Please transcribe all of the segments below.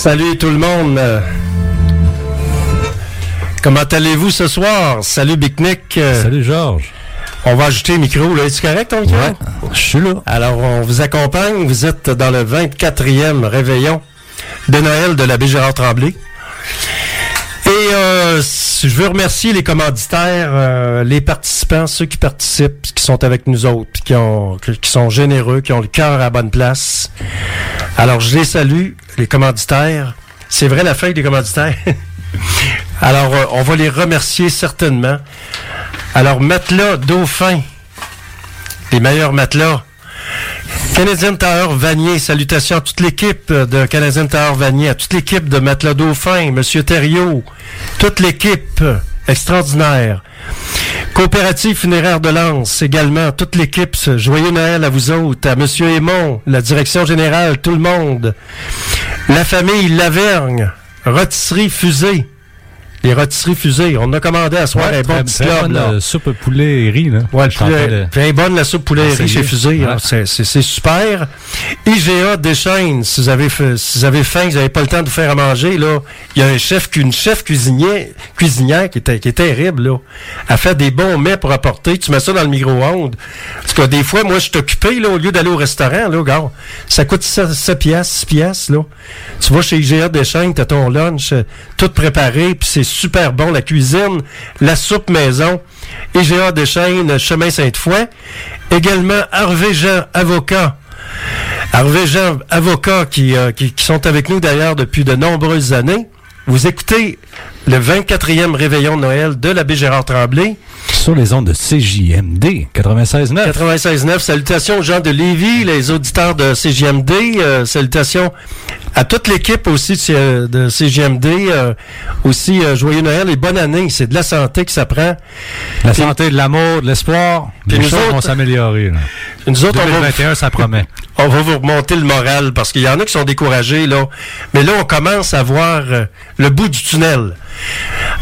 Salut tout le monde. Comment allez-vous ce soir? Salut Big Nick. Salut Georges. On va ajouter le micro. Là. Est-ce correct ton micro? Ouais, je suis là. Alors, on vous accompagne. Vous êtes dans le 24e réveillon de Noël de l'abbé Gérard Tremblay. Et euh, je veux remercier les commanditaires, euh, les participants, ceux qui participent, qui sont avec nous autres, qui sont généreux, qui ont le cœur à la bonne place. Alors, je les salue, les commanditaires. C'est vrai la feuille des commanditaires. Alors, euh, on va les remercier certainement. Alors, matelas Dauphin, les meilleurs matelas. Canadien Tower Vanier, salutations à toute l'équipe de Canadien Tower Vanier, à toute l'équipe de Matelas Dauphin, Monsieur Thériault, toute l'équipe extraordinaire. Coopérative funéraire de Lens, également, toute l'équipe, joyeux Noël à vous autres, à Monsieur Aymon, la direction générale, tout le monde. La famille Lavergne, Rotisserie Fusée, les rôtisseries fusées. On a commandé à soir Ouais, un bon très- petit très club, bonne, là. euh, soupe poulet et riz, là. Ouais, le bien bonne la soupe poulet et riz chez Fusée. Ouais. C'est- super. IGA Deschaines, si vous avez si vous avez faim, vous n'avez pas le temps de vous faire à manger, là, il y a un chef, une chef cuisinière, cuisinière qui est, qui est terrible, là. Elle fait des bons mets pour apporter. Tu mets ça dans le micro-ondes. Parce que des fois, moi, je suis occupé, là, au lieu d'aller au restaurant, là, gars. Ça coûte 7, piastres, 6 piastres, là. Tu vas chez IGA Deschaines, t'as ton lunch, euh, tout préparé, puis c'est super bon, la cuisine, la soupe maison. IGA Deschaines, chemin Sainte-Foy. Également, Hervé Jean, avocat. Hervé Jean, avocat, euh, qui sont avec nous d'ailleurs depuis de nombreuses années. Vous écoutez le 24e réveillon de Noël de l'abbé Gérard Tremblay. Sur les ondes de CJMD 96.9. 96.9. Salutations aux gens de Lévis, les auditeurs de CGMD. euh, salutations à toute l'équipe aussi de, C- de CGMD. euh, aussi, euh, joyeux Noël et bonne année. C'est de la santé que ça prend. La Puis- santé, de l'amour, de l'espoir. Puis Les nous choses autres- vont s'améliorer. Nous autres, on va, 2021, ça promet. on va vous remonter le moral parce qu'il y en a qui sont découragés, là. Mais là, on commence à voir euh, le bout du tunnel.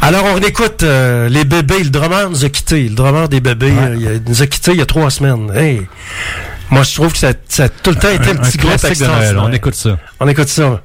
Alors, on écoute euh, les bébés. Le drummer nous a quittés. Le drummer des bébés, Ouais. euh, il, a- il nous a quittés il y a trois semaines. Hey! Moi, je trouve que ça, ça a tout le temps été un, Un, petit un groupe extraordinaire. On écoute ça. On écoute ça.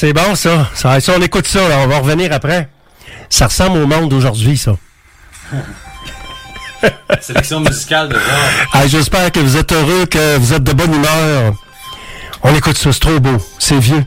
C'est bon, ça. ça. ça, on écoute ça, là, on va revenir après. Ça ressemble au monde d'aujourd'hui, ça. Sélection musicale de genre. Ah, J'espère que vous êtes heureux, que vous êtes de bonne humeur. On écoute ça, c'est trop beau. C'est vieux.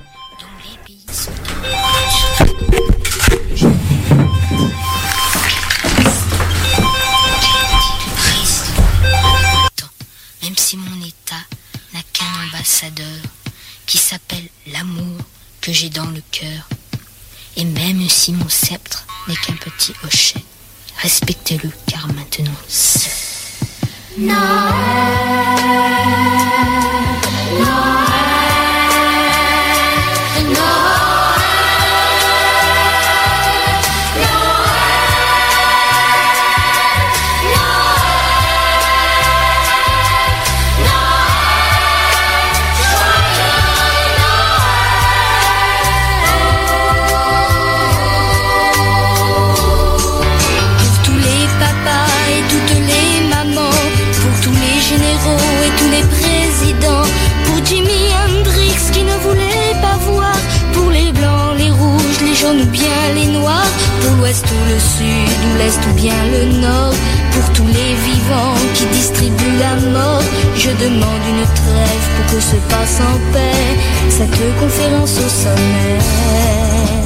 Demande une trêve pour que se passe en paix cette conférence au sommet.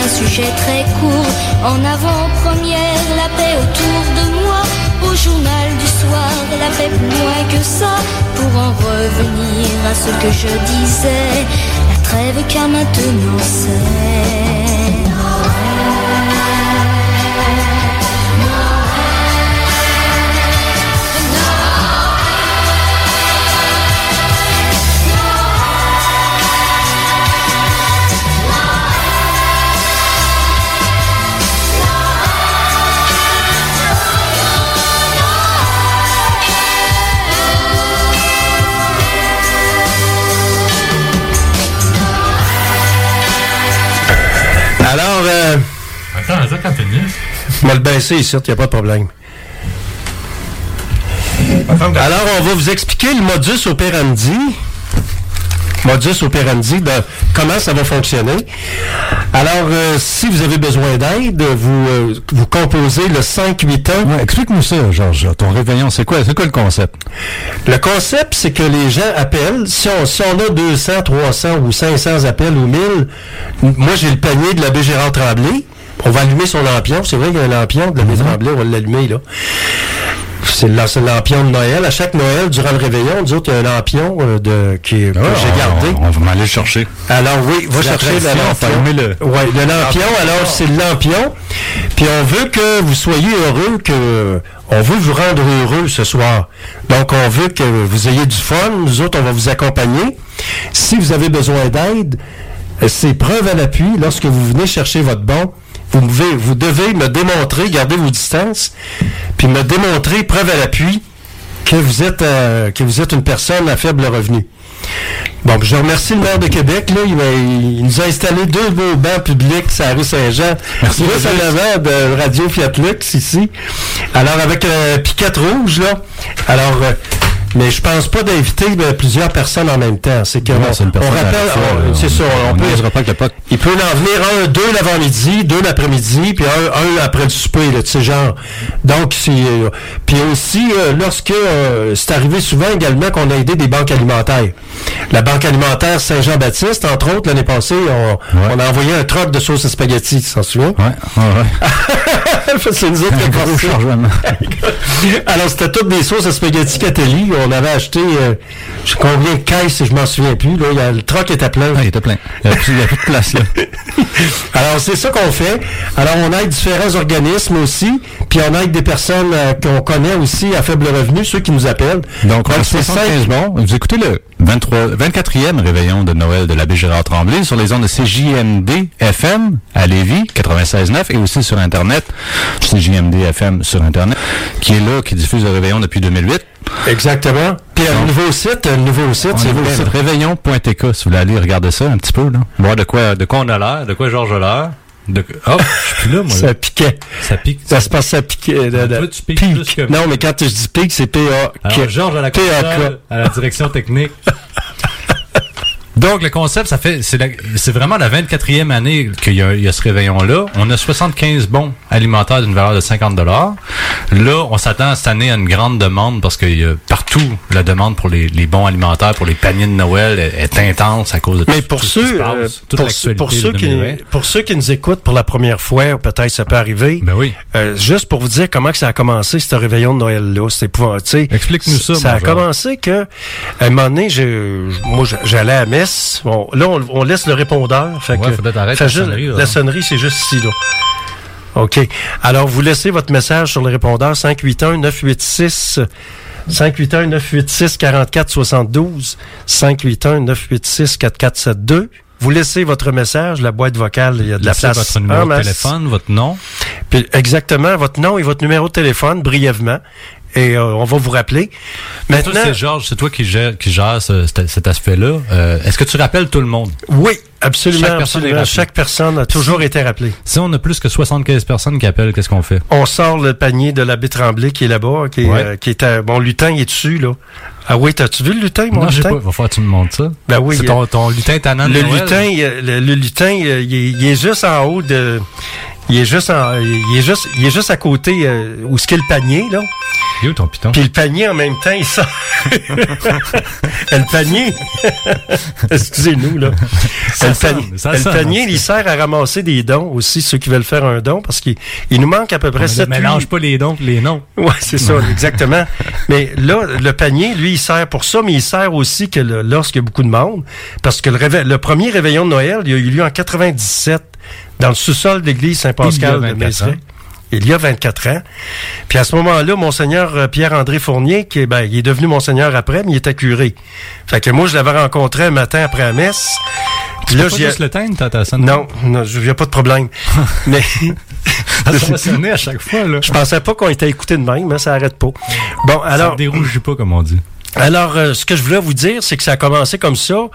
D'un sujet très court. En avant-première, la paix autour de moi, au journal du soir, la paix plus loin que ça, pour en revenir à ce que je disais, la trêve car maintenant c'est... Attends, attends, quand t'es je vais le baisser ici, il n'y a pas de problème. Alors, on va vous expliquer le modus operandi. Modus operandi de comment ça va fonctionner. Alors, euh, si vous avez besoin d'aide, vous, euh, vous composez le 581. Ouais, explique-nous ça, Georges. Ton réveillon, c'est quoi, c'est quoi le concept? Le concept, c'est que les gens appellent. Si on, si on a 200, 300 ou 500 appels ou 1000, moi, j'ai le panier de l'abbé Gérard Tremblay. On va allumer son lampion. C'est vrai qu'il y a un lampion de l'abbé Tremblay. On va l'allumer, là. C'est le, lampion de Noël. À chaque Noël, durant le réveillon, nous autres, il y a un lampion euh, de, qui, que j'ai gardé. On, on va m'aller le chercher. Alors oui, va La chercher le lampion. le- Ouais, le lampion, alors c'est le lampion. Puis on veut que vous soyez heureux, que on veut vous rendre heureux ce soir. Donc on veut que vous ayez du fun. Nous autres, on va vous accompagner. Si vous avez besoin d'aide, euh, c'est preuve à l'appui. Lorsque vous venez chercher votre bon, vous devez, vous devez me démontrer, gardez vos distances, puis me démontrer, preuve à l'appui, que vous êtes euh, que vous êtes une personne à faible revenu. Bon, je remercie le maire de Québec. Là, il, nous a installé deux beaux bancs publics sur la rue Saint-Jean. Merci, Juste de Radio Fiat Lux ici. Alors, avec euh, piquette rouge, là. Alors, euh, mais je pense pas d'inviter plusieurs personnes en même temps. C'est que Non, on, une on rappelle, c'est ça, on, On peut, pas le il peut en venir un, deux l'avant-midi, deux l'après-midi, puis un, un après le souper, là, tu sais, genre. Donc, c'est... euh, puis aussi, euh, lorsque... euh, c'est arrivé souvent également qu'on a aidé des banques alimentaires. La Banque alimentaire Saint-Jean-Baptiste, entre autres, l'année passée, on, Ouais. on a envoyé un troc de sauce à spaghetti, tu t'en souviens? Ouais, ouais, ouais. c'est nous autres ça. chargement. Alors, c'était toutes des sauces à spaghetti Catelli. On avait acheté, euh, je sais combien de caisses, je m'en souviens plus. Là, Il y a, le troc était plein. Ah, il était plein. Il n'y a, a plus de place, là. Alors, c'est ça qu'on fait. Alors, on aide différents organismes aussi, puis on aide des personnes euh, qu'on connaît aussi à faible revenu, ceux qui nous appellent. Donc, c'est 75 cinq- bons. Vous écoutez le 23, 24e réveillon de Noël de l'abbé Gérard Tremblay sur les ondes de CJMD FM à Lévis, 96.9 et aussi sur Internet, CJMD FM sur Internet, qui est là, qui diffuse le réveillon depuis 2008. Exactement. Puis un nouveau site, un nouveau site, c'est au site réveillon.tk si vous voulez aller regarder ça un petit peu, là. Voir de quoi, de quoi on a l'air, de quoi Georges a l'air? De... Oh, je suis plus là, moi. Ça piquait. Ça pique. Ça se passe, ça piquait. de- de- toi, tu piques pique. plus que moi. Non, mais quand je dis pique, c'est P-A. Alors, Georges à la PAK. console, à la direction technique. Donc, le concept, ça fait, c'est vraiment la 24e année qu'il y y a ce réveillon-là. On a 75 bons alimentaires d'une valeur de 50 dollars. Là, on s'attend cette année à une grande demande parce que y a partout la demande pour les, les bons alimentaires, pour les paniers de Noël est, est intense à cause de Mais tout, pour tout ce qui se ceux, passe, euh, toute pour, l'actualité pour ceux qui, 2020. pour ceux qui nous écoutent pour la première fois, peut-être ça peut arriver. Ben oui. euh, juste pour vous dire comment que ça a commencé, ce réveillon de Noël-là. Tu sais. Explique-nous ça, Ça a commencé que, à un moment donné, moi, j'allais à messe. Bon, là, on, on laisse le répondeur. Fait Ouais, que, t'arrêter fait la juste- sonnerie. La sonnerie, c'est juste ici, là. OK. Alors, vous laissez votre message sur le répondeur 581-986. 581-986-4472. 581-986-4472. Vous laissez votre message, la boîte vocale, il y a de la place. votre numéro de téléphone, votre nom. Puis exactement, votre nom et votre numéro de téléphone, brièvement. Et euh, on va vous rappeler. Maintenant, c'est Georges, c'est toi qui gère, qui gère ce- cet, cet aspect-là. Euh, Est-ce que tu rappelles tout le monde? oui, absolument, Chaque personne absolument. Chaque personne a toujours été rappelée. Si on a plus que 75 personnes qui appellent, qu'est-ce qu'on fait? On sort le panier de l'abbé Tremblay qui est là-bas, qui Ouais. euh, qui est à, bon, lutin il est dessus, là. Ah oui, t'as-tu vu le lutin, mon non, je sais lutin? pas. Il va falloir que tu me montres ça. Ben oui, c'est ton, ton lutin tannant Le lutin, le, lutin, il est juste en haut de, il est juste en, il est juste, il est juste à côté euh, où ce qu'est le panier, là. Il est où ton piton? Puis le panier en même temps, il sort. le panier. Excusez-nous, là. Ça le panier, ça le panier, il sert à ramasser des dons aussi, ceux qui veulent faire un don, parce qu'il il nous manque à peu près ne 7 mélange pas les dons que les noms. Ouais, c'est ça, exactement. Mais là, le panier, lui, il sert pour ça, mais il sert aussi que lorsqu'il y a beaucoup de monde, parce que le, réve- le premier réveillon de Noël, il a eu lieu en 97 dans le sous-sol de l'église Saint-Pascal de 24 Mézeray. ans. Il y a 24 ans. Puis à ce moment-là, Monseigneur euh, Pierre-André Fournier, qui est, ben, il est devenu Monseigneur après, mais il était curé. Fait que moi, je l'avais rencontré un matin après la messe. Puis Là, pas juste le teindre, sonne. Non, non, il n'y a pas de problème. mais Ça va sonner à chaque fois, là. je pensais pas qu'on était écouté de même, mais ça arrête pas. Bon, Ça alors... ne dérougit pas, comme on dit. Alors, euh, ce que je voulais vous dire, c'est que ça a commencé comme ça,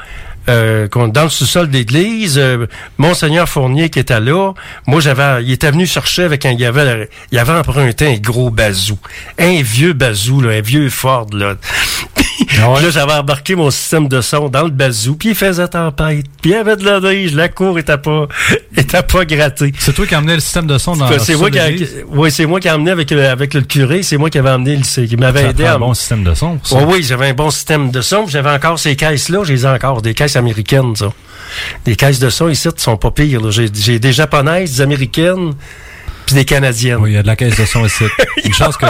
euh, dans le sous-sol de l'église. euh, Monseigneur Fournier qui était là, moi j'avais, il était venu chercher avec un, il avait, il avait emprunté un gros bazou, un vieux bazou, là, un vieux Ford là. Ah ouais? Là, j'avais embarqué mon système de son dans le bazou, puis il faisait tempête, puis il y avait de la neige, la cour était pas, était pas grattée. C'est toi qui amené le système de son dans C'est le moi qui, a- oui, c'est moi qui ai emmené avec, le- avec le curé, c'est moi qui avais amené, le- qui m'avait aidé un bon système de son. pour ça. oui, oui, j'avais un bon système de son. J'avais encore ces caisses-là. Je les ai encore. Des caisses américaines, ça. Des caisses de son ici, sont pas pires. là. J'ai j'ai des japonaises, des américaines, puis des canadiennes. Oui, il y a de la caisse de son ici. Une chance que,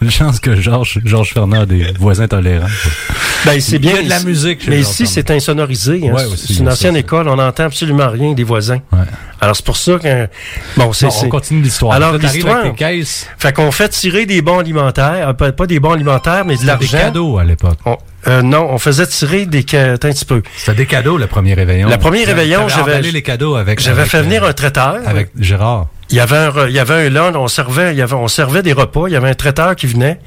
une chance que Georges, Georges Fernand a des voisins tolérants. Ben, c'est Il y bien. a de la musique chez Mais ici, c'est insonorisé. hein. Ouais, C'est- une ancienne ça, école. On n'entend absolument rien des voisins. Ouais. Alors, c'est pour ça que... Bon, c'est... On continue l'histoire. Alors, l'histoire-. Fait qu'on fait tirer des bons alimentaires. euh, Pas, pas des bons alimentaires, mais de C'était l'argent. des cadeaux à l'époque. Euh, non, on faisait tirer des... un petit peu. C'était des cadeaux, le premier réveillon. Le premier réveillon, j'avais- les cadeaux avec. J'avais fait venir euh, un traiteur. Avec Gérard. Il y avait un, il y avait un lunch, on servait, il y avait, on servait des repas, il y avait un traiteur qui venait.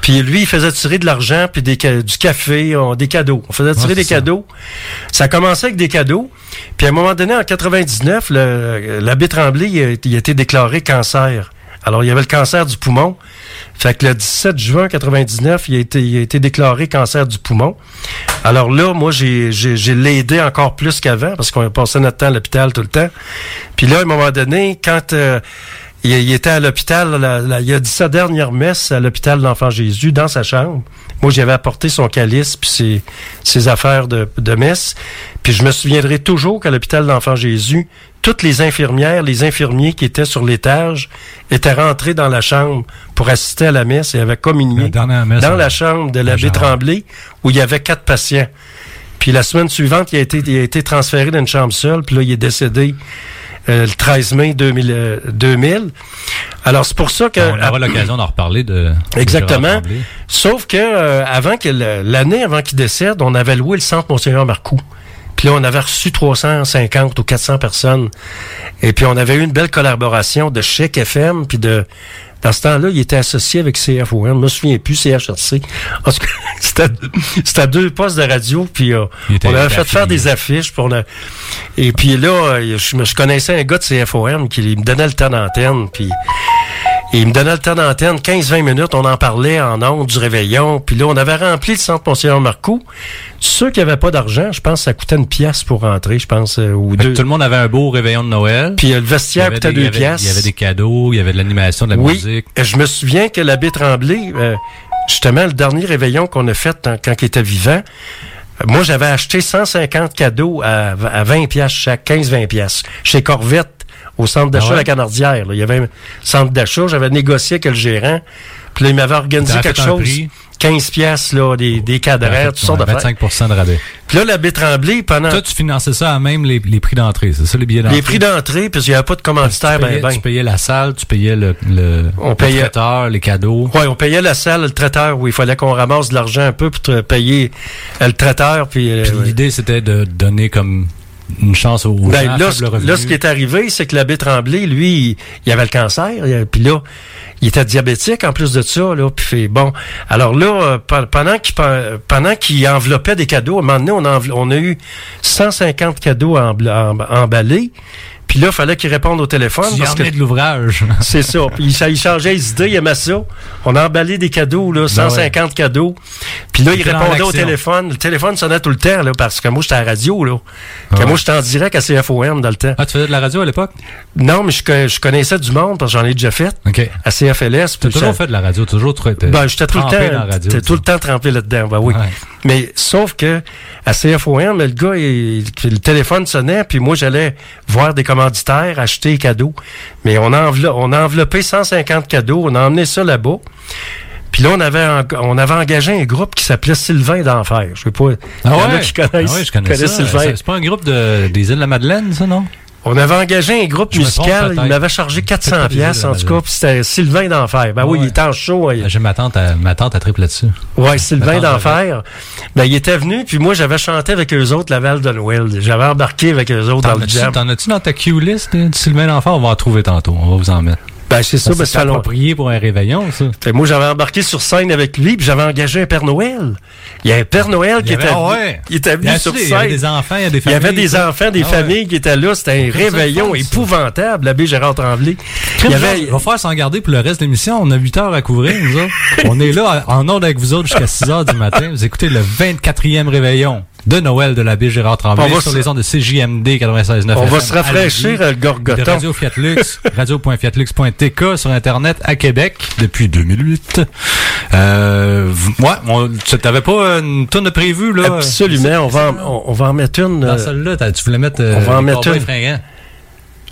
Puis lui, il faisait tirer de l'argent, puis des, du café, on- des cadeaux. On faisait tirer Ouais, des ça. cadeaux. Ça commençait avec des cadeaux. Puis à un moment donné, en 99, le- l'abbé Tremblay, il a, il a été déclaré cancer. Alors, il y avait le cancer du poumon. Fait que le 17 juin 99, il a été, a été déclaré cancer du poumon. Alors là, moi, j'ai, j'ai, l'aidé encore plus qu'avant, parce qu'on passait notre temps à l'hôpital tout le temps. Puis là, à un moment donné, quand euh, il, était à l'hôpital, la- il a dit sa dernière messe à l'hôpital de l'Enfant Jésus, dans sa chambre. Moi, j'avais apporté son calice puis ses, ses affaires de, de messe. Puis je me souviendrai toujours qu'à l'hôpital de l'Enfant Jésus, toutes les infirmières, les infirmiers qui étaient sur l'étage étaient rentrés dans la chambre pour assister à la messe et avaient communié dans euh, la chambre de l'abbé. Tremblay où il y avait quatre patients. Puis la semaine suivante, il a été, il a été transféré dans une chambre seule. Puis là, il est décédé euh, le 13 mai 2000. euh, 2000. Alors, c'est pour ça que... On aura l'occasion d'en reparler de. Exactement. Sauf que euh, avant que l'année avant qu'il décède, on avait loué le centre Monseigneur Marcoux. Puis là, on avait reçu 350 ou 400 personnes. Et puis, on avait eu une belle collaboration de Chèque FM, puis de... Dans ce temps-là, il était associé avec CFON. Je me souviens plus, CHRC. En tout cas, c'était deux postes de radio, puis euh, on avait fait faire des affiches. Puis on a... Et puis là, euh, je connaissais un gars de CFOM qui me donnait le temps d'antenne, puis... Et il me donnait le temps d'antenne, 15-20 minutes, on en parlait en ondes du réveillon. Puis là, on avait rempli le centre Monseigneur Marcoux. Ceux qui n'avaient pas d'argent, je pense que ça coûtait une pièce pour rentrer, je pense, euh, ou deux. Tout le monde avait un beau réveillon de Noël. Puis euh, le vestiaire coûtait des- il y deux avait- pièces. Il y avait des cadeaux, il y avait de l'animation, de la oui, musique. et je me souviens que l'abbé Tremblay, euh, justement, le dernier réveillon qu'on a fait en- quand il était vivant, moi, j'avais acheté 150 cadeaux à, à 20 pièces chaque, 15-20 pièces chez Corvette, au centre d'achat Ah ouais? de la Canardière. là. Il y avait un centre d'achat, j'avais négocié avec le gérant. Puis là, il m'avait organisé quelque chose. prix? 15 pièces, là, des, des cadrans, Ouais, d'affaires. 25% de rabais. Puis là, l'abbé Tremblay, pendant Toi, tu finançais ça à même les, les prix d'entrée, c'est ça, les billets d'entrée? les prix d'entrée, puis il n'y avait pas de commanditaire, tu, ben, payais, ben. tu payais la salle, tu payais le, le, On le payait- traiteur, les cadeaux. Ouais, on payait la salle, le traiteur, où il fallait qu'on ramasse de l'argent un peu pour te payer euh, le traiteur. Puis, euh, Puis l'idée, c'était de donner comme une chance aux Ben, là, là, ce qui est arrivé, c'est que l'abbé Tremblay, lui, il, il avait le cancer. Puis là, il était diabétique en plus de ça. Là, puis fait, bon, alors là, euh, pe- pendant qu'il pe- pendant qu'il enveloppait des cadeaux, à un moment donné, on, a eu 150 cadeaux emballés. Puis là, il fallait qu'il réponde au téléphone. Y parce que- de l'ouvrage. C'est ça. Puis il, il changeait les idées, il aimait ça. On a emballé des cadeaux, là, 150 cadeaux. Puis là, il répondait au téléphone. Le téléphone sonnait tout le temps, là, parce que moi, j'étais à la radio, là. Ouais. moi, j'étais en direct à CFOM dans le temps. Ah, tu faisais de la radio à l'époque? Non, mais je, co- je connaissais du monde, parce que j'en ai déjà fait. OK. À CFLS. Tu as toujours ça- fait de la radio, toujours Ben, j'étais tout le temps, tout le temps trempé là-dedans, ben oui. Ouais. Mais sauf que à CFOM, le gars, il- le téléphone sonnait, puis moi j'allais voir des commanditaires, acheter des cadeaux. Mais on a, envelop- on a enveloppé 150 cadeaux, on a emmené ça là-bas. Puis là, on avait, en- on avait engagé un groupe qui s'appelait Sylvain d'Enfer. Je sais pas. Ah il y en a ouais? qui connaissent, Ah ouais, je connais connaissent ça. Sylvain. C'est c'est pas un groupe de, des îles de la Madeleine, ça, non? On avait engagé un groupe musical, il m'avait chargé 400 Peut-être pas des pièces en tout cas, puis c'était Sylvain d'Enfer. Ben oui, il était en show. hein. J'ai ma tante, à, ma tante à triple là-dessus. Ouais, Sylvain d'Enfer. Ben, il était venu, puis moi, j'avais chanté avec eux autres la Val de. J'avais embarqué avec eux autres dans le jam. t'en as-tu dans ta Q-list de Sylvain L'Enfant? On va en trouver tantôt. On va vous en mettre. Ben, c'est ça, ben, c'est approprié pour un réveillon, ça. Fait, moi, j'avais embarqué sur scène avec lui, puis j'avais engagé un Père Noël. Il y a un Père Noël qui Il avait- était, ah venu- ouais. il était venu Bien sur sûr, Il y avait scène. des enfants, il y a des Il y familles. avait des ça. enfants, des Ah ouais. familles qui étaient là. C'était un réveillon fun, épouvantable, l'abbé Gérard Tremblay. Il y avait, Il va falloir s'en garder pour le reste de l'émission. On a 8 heures à couvrir, nous autres. On est là en ordre avec vous autres jusqu'à 6 heures du matin. Vous écoutez le 24e réveillon de Noël de l'abbé Gérard Tremblay sur se- les ondes de CJMD 96.9 on va se à rafraîchir Lévis, euh, le de gorgoton. Radio Fiatlux, radio.fiatlux.tk sur Internet à Québec depuis 2008. Euh, ouais, on, tu t'avais pas une tonne de prévu, là? Absolument. On va, en, on, on va en mettre une. Dans euh, celle-là, tu voulais mettre, euh, on va en mettre une. fringants.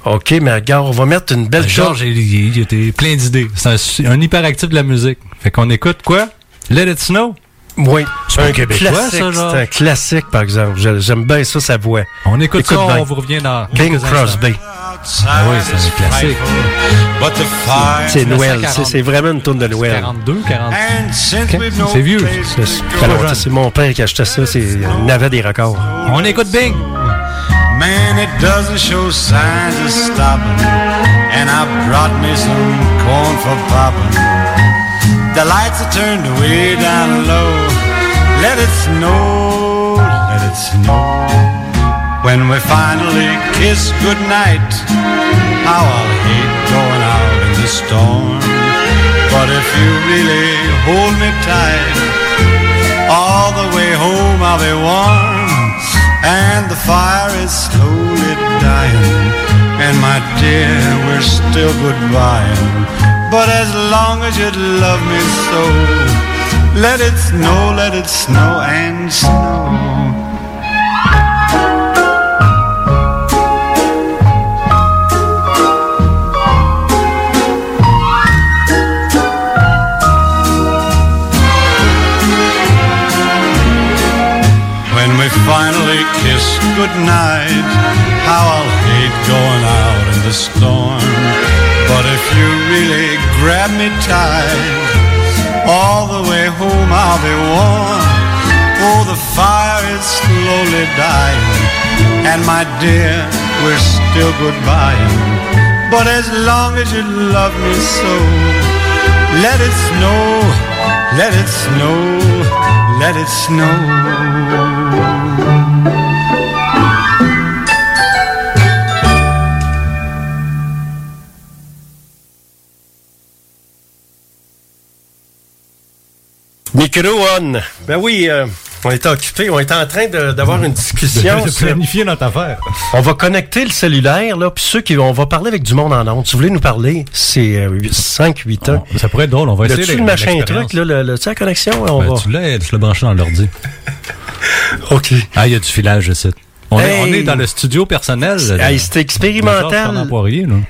OK, mais regarde, on va mettre une belle chose. Georges, il, était plein d'idées. C'est un, un hyperactif de la musique. Fait qu'on écoute quoi? Let It Snow? Oui, C'est un un Québécois, classique. ça, genre? C'est un classique, par exemple. Je- J'aime bien ça, sa voix. On écoute, Écoute ça, bien. on vous revient dans King. Crosby. Ah oui, c'est un classique. C'est Noël. 1940. C'est c'est vraiment une tourne de Noël. 42, 40. and since Ok, we've no c'est vieux. C'est- mon père qui achetait ça. C'est- Il avait des records. On écoute Bing. Man, it doesn't show signs of stopping. And I brought me some corn for popping. The lights are turned way down low. Let it snow, let it snow. When we finally kiss goodnight, how I'll hate going out in the storm. But if you really hold me tight, all the way home I'll be warm. And the fire is slowly dying. And my dear, we're still goodbying. But as long as you love me so, let it snow, let it snow and snow. When we finally kiss goodnight. How I'll hate going out in the storm. But if you really grab me tight, all the way home I'll be warm. Oh, the fire is slowly dying. And my dear, we're still goodbying. But as long as you love me so, let it snow, let it snow, let it snow. Micro on. Ben oui, euh, on était occupé, on était en train d'avoir une discussion. de planifier notre affaire. on va connecter le cellulaire, là, puis ceux qui on va parler avec du monde en ondes. Si vous voulez nous parler, c'est 5-8 ans. Ça pourrait être drôle, on va essayer As-tu le machin truc, là, le, le- tu sais, la connexion? On Ben, va. tu l'as, tu l'as branché dans l'ordi. OK. Ah, il y a du filage, je sais. On, est, Hey! on est dans le studio personnel. Hey, c'est expérimental.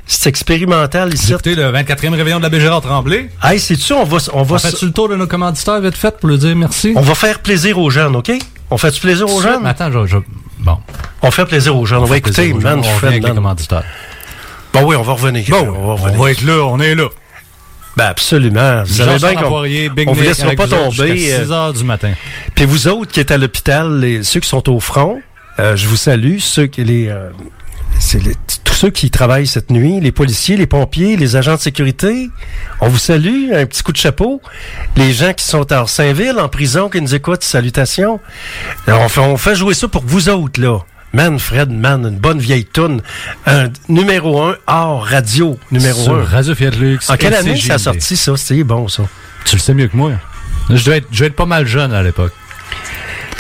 C'est expérimental ici. Écoutez, le 24e réveillon de la Bégérard Tremblay. Hey, c'est-tu, on va, on va, On fait-tu le tour de nos commanditaires vite fait pour lui dire merci? on va faire plaisir aux jeunes, OK? On fait du plaisir aux jeunes? Attends, je, je- bon. On fait plaisir aux jeunes. On, va fait écouter Man on Fred avec les Man. commanditaires. Bon, oui, on va revenir. Bon, on va on revenir. va être là, on est là. Ben, absolument. Vous savez bien qu'on on vous laissera pas tomber. jusqu'à euh, 6 heures du matin. Puis vous autres qui êtes à l'hôpital, ceux qui sont au front, euh, je vous salue. Ceux qui les, euh, les- tous ceux qui travaillent cette nuit, les policiers, les pompiers, les agents de sécurité. On vous salue. Un petit coup de chapeau. Les gens qui sont à Saint-Ville, en prison, qui nous écoutent, salutations. Alors, on, fait, on fait jouer ça pour vous autres, là. Man, Fred, man, une bonne vieille toune. Un numéro un hors radio, numéro Sur un. Radio Fiat Lux. En quelle année ça a sorti, ça? C'est bon, ça. Tu le sais mieux que moi. Je devais être, je devais être pas mal jeune à l'époque.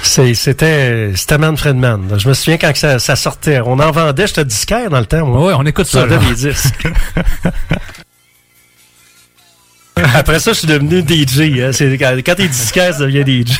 C'était Manfred Mann. Je me souviens quand ça, ça sortait. On en vendait, j'étais disquaire dans le temps. Ouais, on écoute Je ça. disques. Après ça, je suis devenu DJ. Hein. Quand t'es disquaire, ça devient DJ.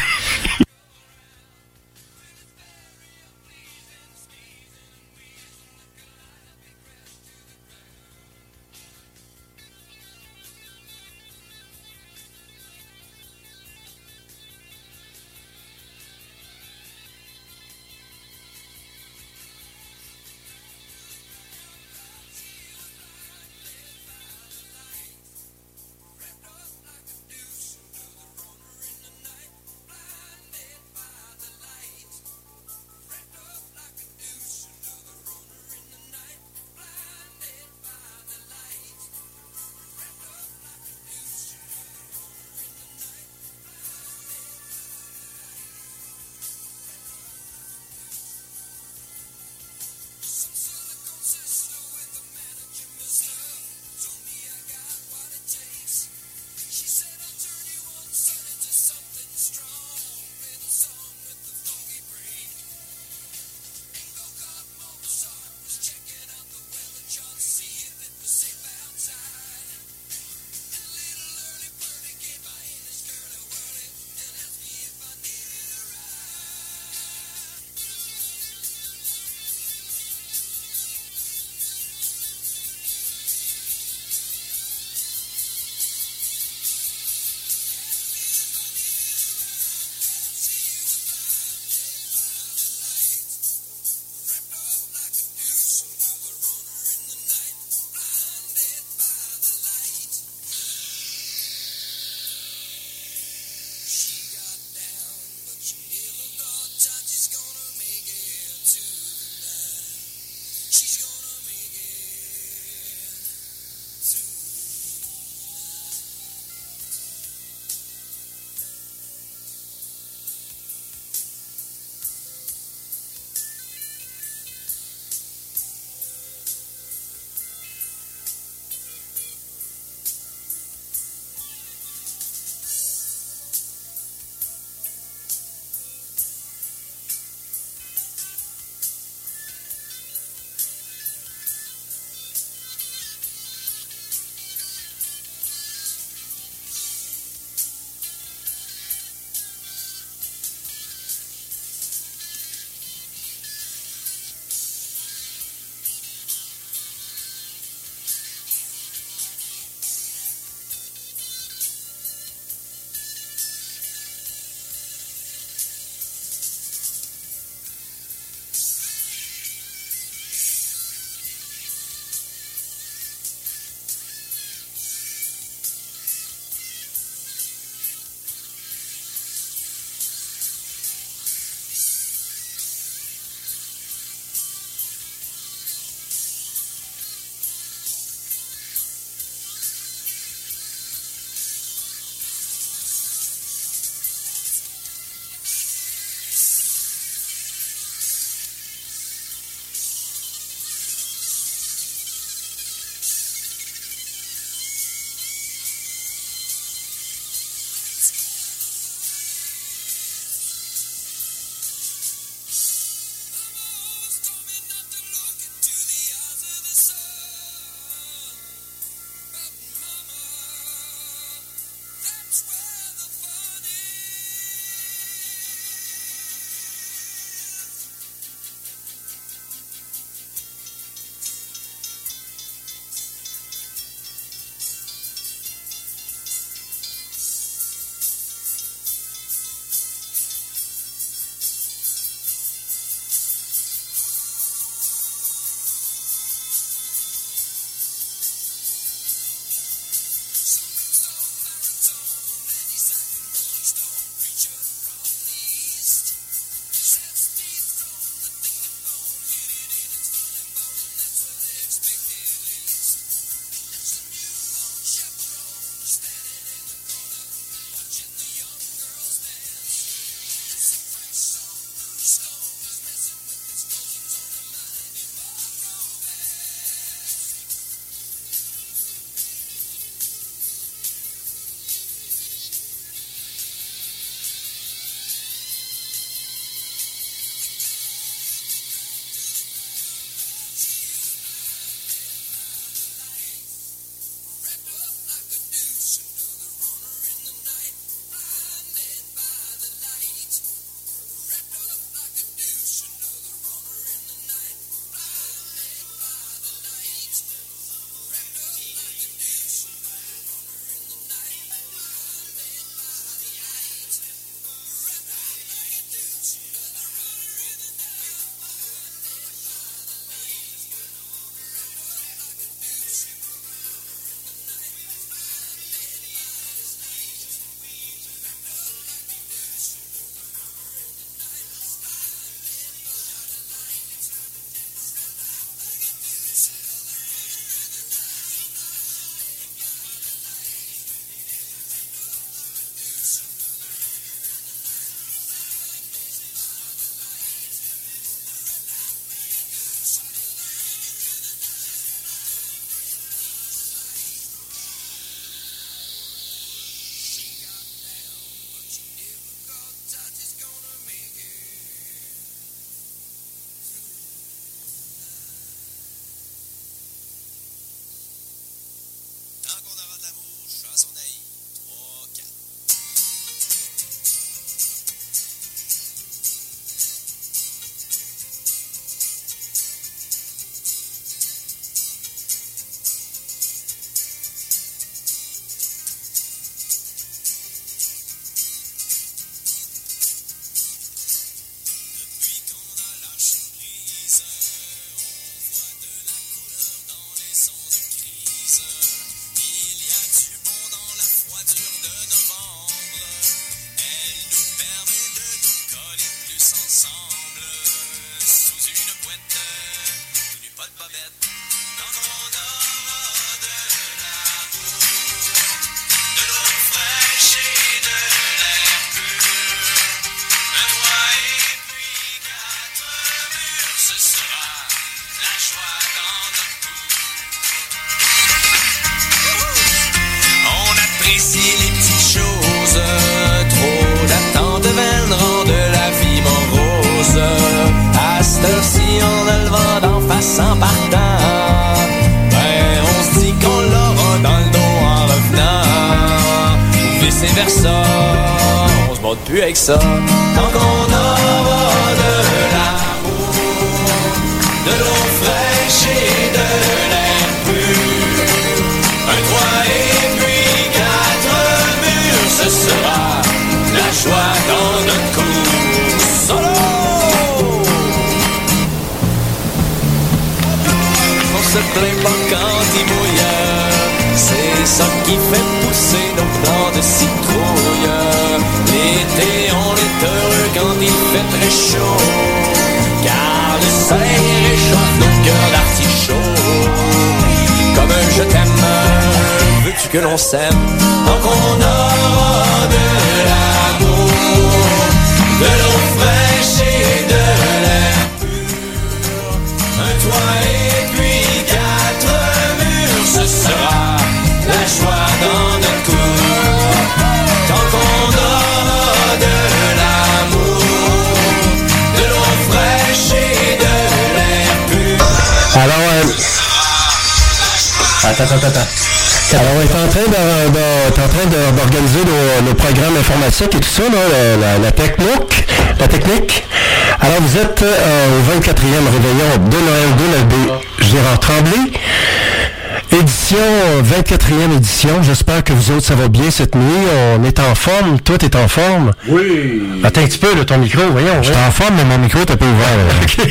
24e édition. J'espère que vous autres, ça va bien cette nuit. On est en forme. Toi, t'es en forme? Oui. Attends un petit peu, là, ton micro, voyons. Je suis en forme, mais mon micro est un peu ouvert.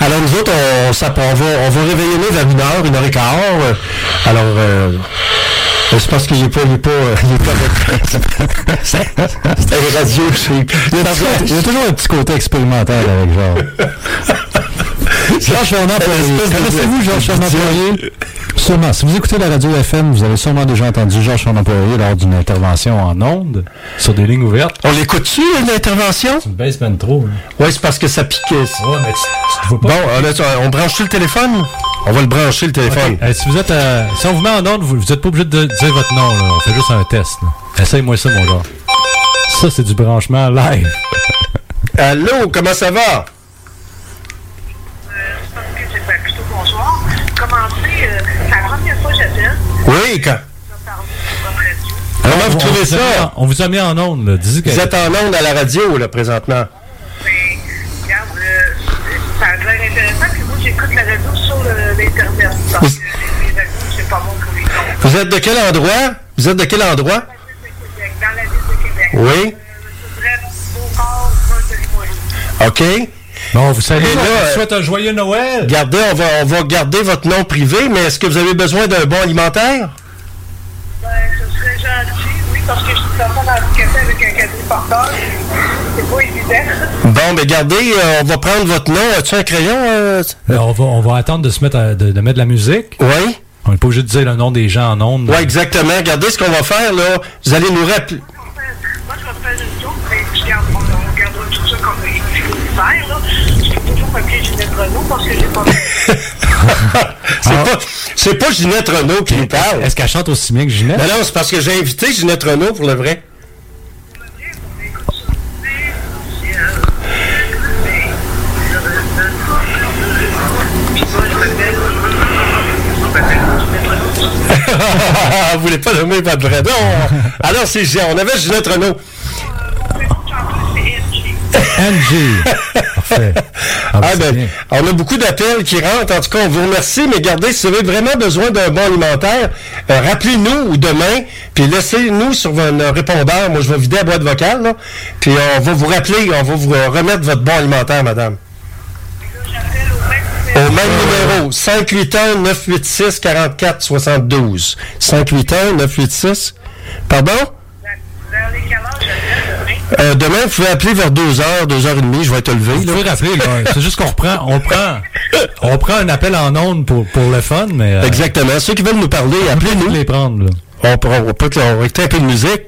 Alors nous autres, on, on va, on va réveillonner vers une heure, une heure et quart. Euh, Alors, euh, c'est parce qu'il n'est pas, il est pas, euh, il est pas avec... C'est radio, je. Il y, a toujours, il y a toujours un petit côté expérimental avec genre. Georges Fernand Poirier. Connaissez-vous Georges Fernand Poirier? Sûrement. Si vous écoutez la radio FM, vous avez sûrement déjà entendu Georges Fernand Poirier lors d'une intervention en ondes sur des lignes ouvertes. On l'écoute-tu, l'intervention? Tu me baisses ben trop. hein. Oui, c'est parce que ça piquait. Ouais, mais tu, tu vois pas? Bon, on, a- on branche-tu le téléphone? On va le brancher, le téléphone. Eh, si vous êtes euh, si on vous met en ordre, vous, vous êtes pas obligé de dire votre nom, là. On fait juste un test. Essaye-moi ça, mon gars. Ça, c'est du branchement live. Allô, comment ça va? parce que c'est ben, plutôt bonsoir. Commencez, euh, c'est la première fois que j'appelle. Oui. Comment vous trouvez a ça? on vous a mis en onde, là. Vous êtes en onde à la radio, là, présentement. Mais, regarde, euh, ça a l'air intéressant. Puis moi, j'écoute la radio sur l'Internet. Parce que les radios, c'est pas bon pour les gens. Vous êtes de quel endroit? Vous êtes de quel endroit? Dans la ville de Québec. Oui. Euh, je voudrais Beauport, proche de Limoilou. OK. Bon, vous savez, là, euh, je vous souhaite un joyeux Noël. Gardez, on va, on va garder votre nom privé, mais est-ce que vous avez besoin d'un bon alimentaire? Ben, ce serait gentil, oui, parce que je suis dans le café avec un quadriporteur. C'est pas évident. Bon, ben gardez, euh, on va prendre votre nom. As-tu un crayon? euh? Euh, on, va, on va attendre de se mettre à- de, de mettre de la musique. Oui? On n'est pas obligé de dire le nom des gens en ondes. Oui, exactement. Regardez ce qu'on va faire, là. Vous allez nous rappeler. Moi, je vais faire une joke, mais je garde, on, on gardera tout ça comme il faut faire, là. Je vais toujours m'appeler Ginette Renault parce que j'ai pas C'est pas, pas Ginette Renault qui nous parle. Est-ce qu'elle chante aussi bien que Ginette? Non, non, c'est parce que j'ai invité Ginette Renault pour le vrai. Vous voulez pas nommer votre vrai nom? Alors, c'est. On avait Ginette Renault. Angie. Parfait. Ah, Ah, ben, on a beaucoup d'appels qui rentrent. En tout cas, on vous remercie, mais gardez, si vous avez vraiment besoin d'un bon alimentaire, euh, rappelez-nous ou demain, puis laissez-nous sur votre répondeur. Moi, je vais vider la boîte vocale, là, puis on va vous rappeler, on va vous remettre votre bon alimentaire, madame. Au même numéro, 581-986-4472. 581-986. Pardon? Vers les Euh, demain, vous pouvez appeler vers 2h, 2h30, je vais être levé. Vous pouvez rappeler. C'est juste qu'on reprend, on prend, on prend un appel en ondes pour, pour le fun, mais. euh, Exactement. Ceux qui veulent nous parler, on peut appelez-nous. les prendre, là. On peut, on peut, on va écouter un peu de musique.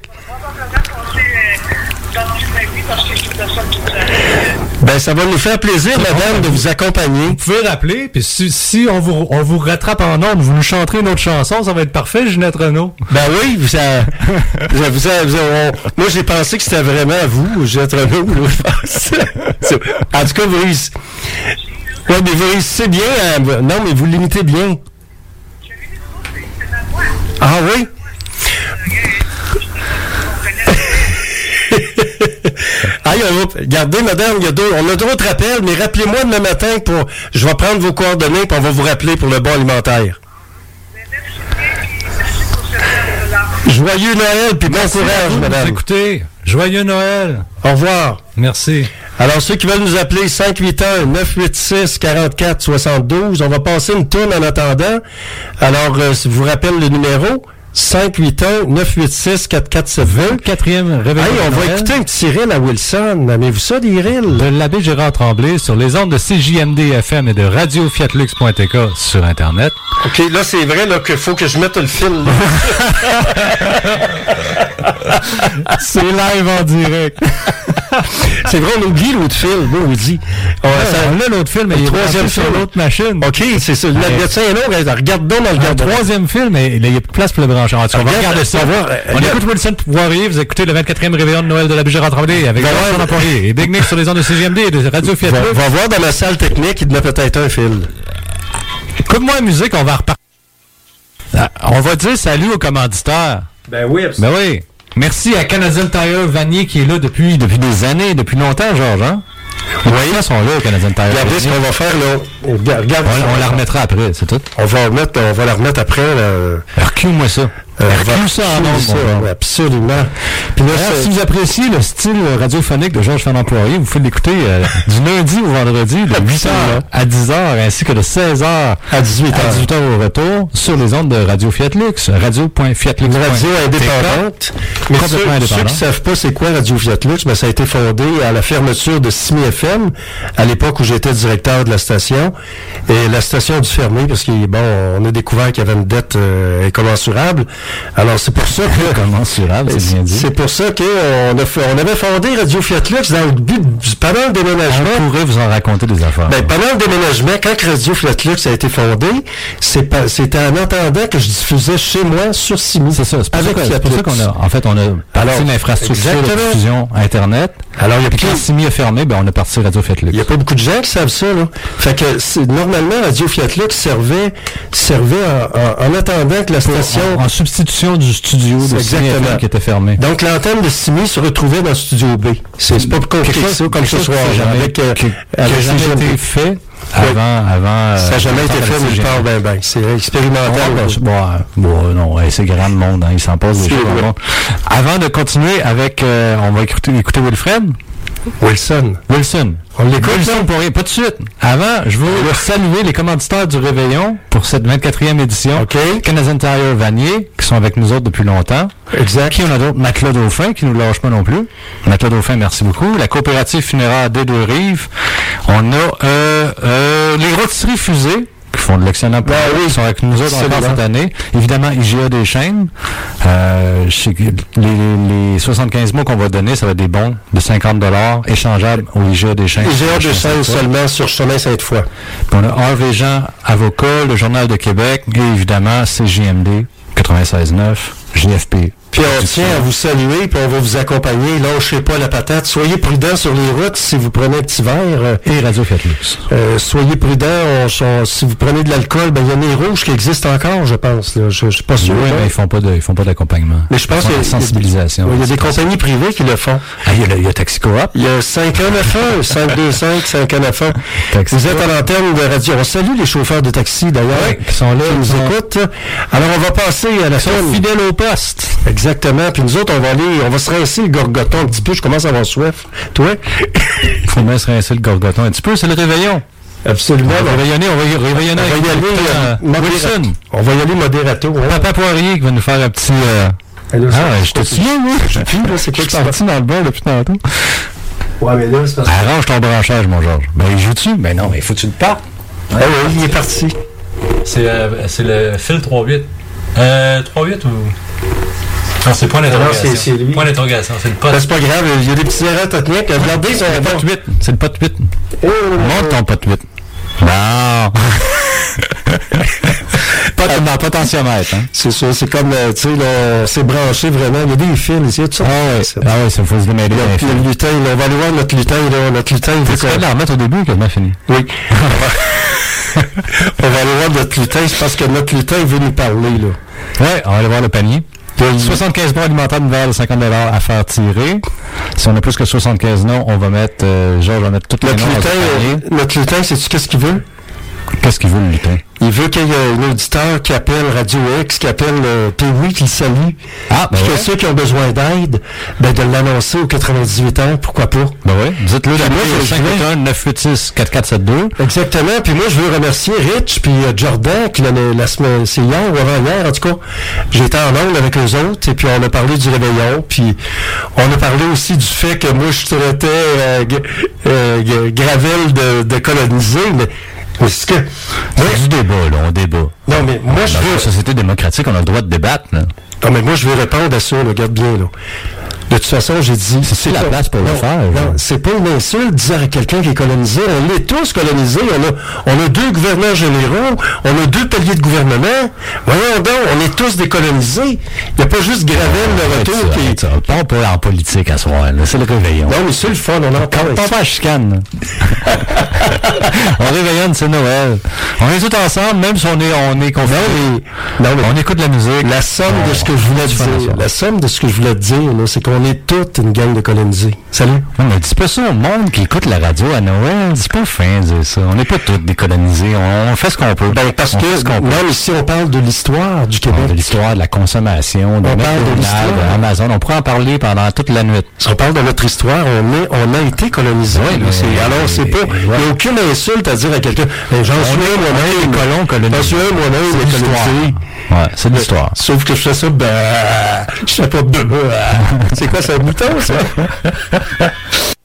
Ben, ça va nous faire plaisir, madame, de vous accompagner. Vous pouvez rappeler, puis si, si on, vous, on vous rattrape en ondes, vous nous chanterez une autre chanson, ça va être parfait, Ginette Renault. Ben oui, vous, ça, vous, vous- vous- on- moi j'ai pensé que c'était vraiment à vous, Ginette Renault, là, je pense. C'est- en tout cas, vous réussissez. Ouais, mais vous réussissez bien. à- non, mais vous limitez bien. Ah oui? Va- regardez, madame, il y a deux, on a d'autres appels, mais rappelez-moi demain matin pour, je vais prendre vos coordonnées puis on va vous rappeler pour le bon alimentaire. Joyeux Noël puis bon courage, madame. Écoutez, joyeux Noël. Au revoir. Merci. Alors, ceux qui veulent nous appeler, 581-986-4472. On va passer une tourne en attendant. Alors, euh, je vous rappelle le numéro. 581-986-4472. Quatrième réveillon. Hey, on va Noël écouter un petit reel à Wilson. Aimez-vous ça, des reels? de l'abbé Gérard Tremblay sur les ondes de CJMD FM et de radiofiatlux.tk sur Internet. OK, là, c'est vrai là, qu'il faut que je mette le fil. là. C'est live en direct. c'est vrai, on oublie l'autre fil. Nous, on dit. On, ça- on a l'autre film, mais le il troisième sur film. l'autre machine. OK, c'est ça. Le médecin est long. Regarde donc dans le troisième film, mais il n'y a plus de place pour le brancher. En cas, on va Regarde, regarder ça. on on écoute Wilson Poirier, vous écoutez le 24e réveillon de Noël de l'abbé Gérard Tremblay avec Jean voir. Poirier et Big Nick sur les ondes de CGMD et de Radio Fiat Va, Lux. va voir dans la salle technique, il y en a peut-être un fil. Écoute-moi la musique, on va repartir. Ah, On va dire salut aux commanditaires. Ben oui, Ben oui. Merci à Canadian Tire Vanier qui est là depuis, depuis des années, depuis longtemps, Georges. Hein? Oui, ils sont là, Canadian Tire Regardez ce qu'on va faire, là. Regarde, regarde. On, on la remettra après, c'est tout. On va, remettre, on va la remettre après. Là. Recule-moi ça. Euh, ça en. Absolument. Puis là, Alors, si vous appréciez le style radiophonique de Georges Fernand Poirier, vous pouvez l'écouter euh, du lundi au vendredi, de 8h à 10h, ainsi que de 16h à 18h. à 18h au retour, sur les ondes de Radio Fiat Lux, radio.fiatlux. Une radio indépendante. Mais ceux, Complètement ceux indépendante. qui savent pas c'est quoi Radio Fiat Lux, ben, ça a été fondé à la fermeture de Simi FM, à l'époque où j'étais directeur de la station. Et la station a dû fermer parce qu'on bon, on a découvert qu'il y avait une dette euh, incommensurable. Alors c'est pour ça que... Commensurable, c'est bien dit. C'est pour ça qu'on on avait fondé Radio Fiat Lux dans le but du pendant le déménagement. Je pourrais vous en raconter des affaires. Ben, pendant le déménagement, quand Radio Fiat Lux a été fondé, c'est pas- c'était en entendant que je diffusais chez moi sur Simi. c'est ça, c'est pour, ça pour qu'on a, en fait, on a parti l'infrastructure de diffusion Internet. Alors, il y a plus- Simi a fermé, ben, on a parti Radio Fiat Lux. Il n'y a pas beaucoup de gens qui savent ça, là. Fait que, normalement, Radio Fiat Lux servait, servait en, en- en attendant que la station... En, en substitution du studio de Simi Exactement. FM qui était fermé. Donc, l'antenne de Simi se retrouvait dans le studio B. C'est pas compliqué que ça, comme ce soir. jamais, avec, euh, a avec jamais été fait avant, avant. euh, Ça n'a jamais été fait nulle part, ben, ben. C'est expérimental. Ben, bon, euh, bon, euh, non, ouais, c'est grand le monde, hein, il s'en passe des choses. Avant de continuer avec, euh, on va écouter, écouter Wilfred. Wilson. Wilson. On l'écoute, Wilson pour rien, pas de suite. Avant, je veux saluer les commanditaires du Réveillon pour cette 24e édition. OK. Canadian Tire Vanier, qui sont avec nous autres depuis longtemps. Exact. Qui on a d'autres? Matelas Dauphin, qui nous lâche pas non plus. Matelas Dauphin, merci beaucoup. La coopérative funéraire des deux rives. On a euh, euh, les rôtisseries fusées, qui font de l'excellent Ben oui. qui sont avec nous autres encore cette année. Évidemment, IGA des chaînes. Euh, les, les 75 mots qu'on va donner, ça va être des bons de 50 échangeables au IGA des chaînes. IGA de Je sais chaîne pas. seulement sur chemin Sainte-Foy. Puis on a Harvey Jean, avocat, le Journal de Québec et évidemment CJMD 96.9, JFP. Puis on tient à vous saluer, puis on va vous accompagner. Lâchez pas la patate. Soyez prudents sur les routes si vous prenez un petit verre. Et Radio Fiat Lux. euh, soyez prudents. On- on- si vous prenez de l'alcool, ben il y a des rouges qui existent encore, je pense. Là. Je, suis pas sûr. Oui, mais ils font pas de, ils font pas d'accompagnement. Mais je pense Ils qu'il y a- de la sensibilisation. Il y a des compagnies privées qui le font. Ah, il y a, le- il y a Taxi Coop. Il y a 5191, 525, 5191. Taxi Vous êtes à l'antenne de radio. On salue les chauffeurs de taxi, d'ailleurs, qui sont là, qui ils nous sont- écoutent. Alors, on va passer à la fin. Fidèle au poste. Exactement. Puis nous autres, on va aller, on va se rincer le gorgoton un petit peu. Je commence à avoir soif. Toi? Faut bien se rincer le gorgoton un petit peu, c'est le réveillon. Absolument. On va réveillonner, on va y réveillonner On va y aller, euh, euh, Wilson. On va y aller modérato. Papa Poirier qui va nous faire un petit... euh, là, Ah, je te souviens, moi. Je là, c'est quoi suis qui parti dans le bar depuis tantôt. Ouais, mais là, c'est parce que... Arrange ton branchage, mon Georges. Ben, il joue-tu? Ben non, mais faut que tu le partes. Ah oui, il est parti. C'est euh, c'est le fil 3.8. Euh, 3.8 ou? Non, c'est point d'interrogation. c'est- c'est lui. Point d'interrogation, c'est le Ben, poste. c'est pas grave, il y a des petits erreurs techniques. Regardez, C'est le pot bons. 8. C'est le pot 8. Oh, Monte ton pot 8. Non. dans le potentiomètre, hein. C'est ça, c'est comme, euh, tu sais, c'est branché vraiment. Il y a des fils ici, tout ça. Ah ouais, C'est- ah ouais, ça faut se démêler. Puis le lutin, là, on va aller voir notre lutin, là. Notre lutin, il vas qu'on- la remettre au début quasiment fini? Oui. on va aller voir notre lutin, c'est parce que notre lutin, il veut nous parler, là. Ouais, on va aller voir le panier. 75 bons alimentaires de 50 à faire tirer. Si on a plus que 75 noms, on va mettre, euh, Georges va mettre toutes les noms. euh, notre lutin, sais-tu qu'est-ce qu'il veut? Qu'est-ce qu'il veut, le lutin? Il veut qu'il y ait un auditeur qui appelle Radio X, qui appelle euh, Pee-Wee, qui le salue. Ah, ben Puis que ouais. ceux qui ont besoin d'aide, ben de l'annoncer aux 98 ans, pourquoi pas? Ben oui. Je au vais- 581 986 4472. Exactement. Puis moi, je veux remercier Rich puis euh, Jordan, qui la, la semaine, c'est hier ou avant-hier, en tout cas. J'étais en ongle avec eux autres, et puis on a parlé du réveillon, puis on a parlé aussi du fait que moi, je traitais euh, euh, Gravel de, de coloniser, mais, mais c'est que... C'est du débat, là. On débat. Non, mais moi, je Dans veux... une société démocratique, on a le droit de débattre, là. Non, mais moi, je vais répondre à ça, là, regarde bien, là. De toute façon, j'ai dit... C'est la pas- place pour le faire, Non, c'est pas une insulte de dire à quelqu'un qui est colonisé. On est tous colonisés. On a, on a deux gouverneurs généraux. On a deux paliers de gouvernement. Voyons donc, on est tous décolonisés. Il n'y a pas juste Gravel, le retour, qui... Ça. Pas en politique à soir, là. C'est le réveillon. Non, mais c'est le fun, on en parle. Pas pas chicane. on réveillonne, c'est Noël. On est tous ensemble, même si on est, on est confinés. Non, mais On écoute la musique. la somme de ce que je voulais dire, la somme de ce que je voulais te dire, c'est qu'on est toute une gang de colonisés. Salut. Ouais, mais dis pas ça au monde qui écoute la radio à Noël. C'est pas fin de dire ça. On n'est pas tous décolonisés. On, on fait ce qu'on peut. Ben, parce On que, fait ce qu'on peut. non, mais si on parle de l'histoire du On Québec, de l'histoire de la consommation, de On parle de l'histoire. On pourrait en parler pendant toute la nuit. Si on parle de notre histoire, on, est, on a été colonisé. Ouais, là. mais- C'est- alors, c'est pas. Il n'y a aucune insulte à dire à quelqu'un. Ben, J'en suis un on moi-même. des colonisés. J'en suis un moi-même, colonisé. Ouais, c'est de l'histoire. Sauf que je fais ça, ben. Je fais pas de. C'est quoi, c'est un bouton, ça?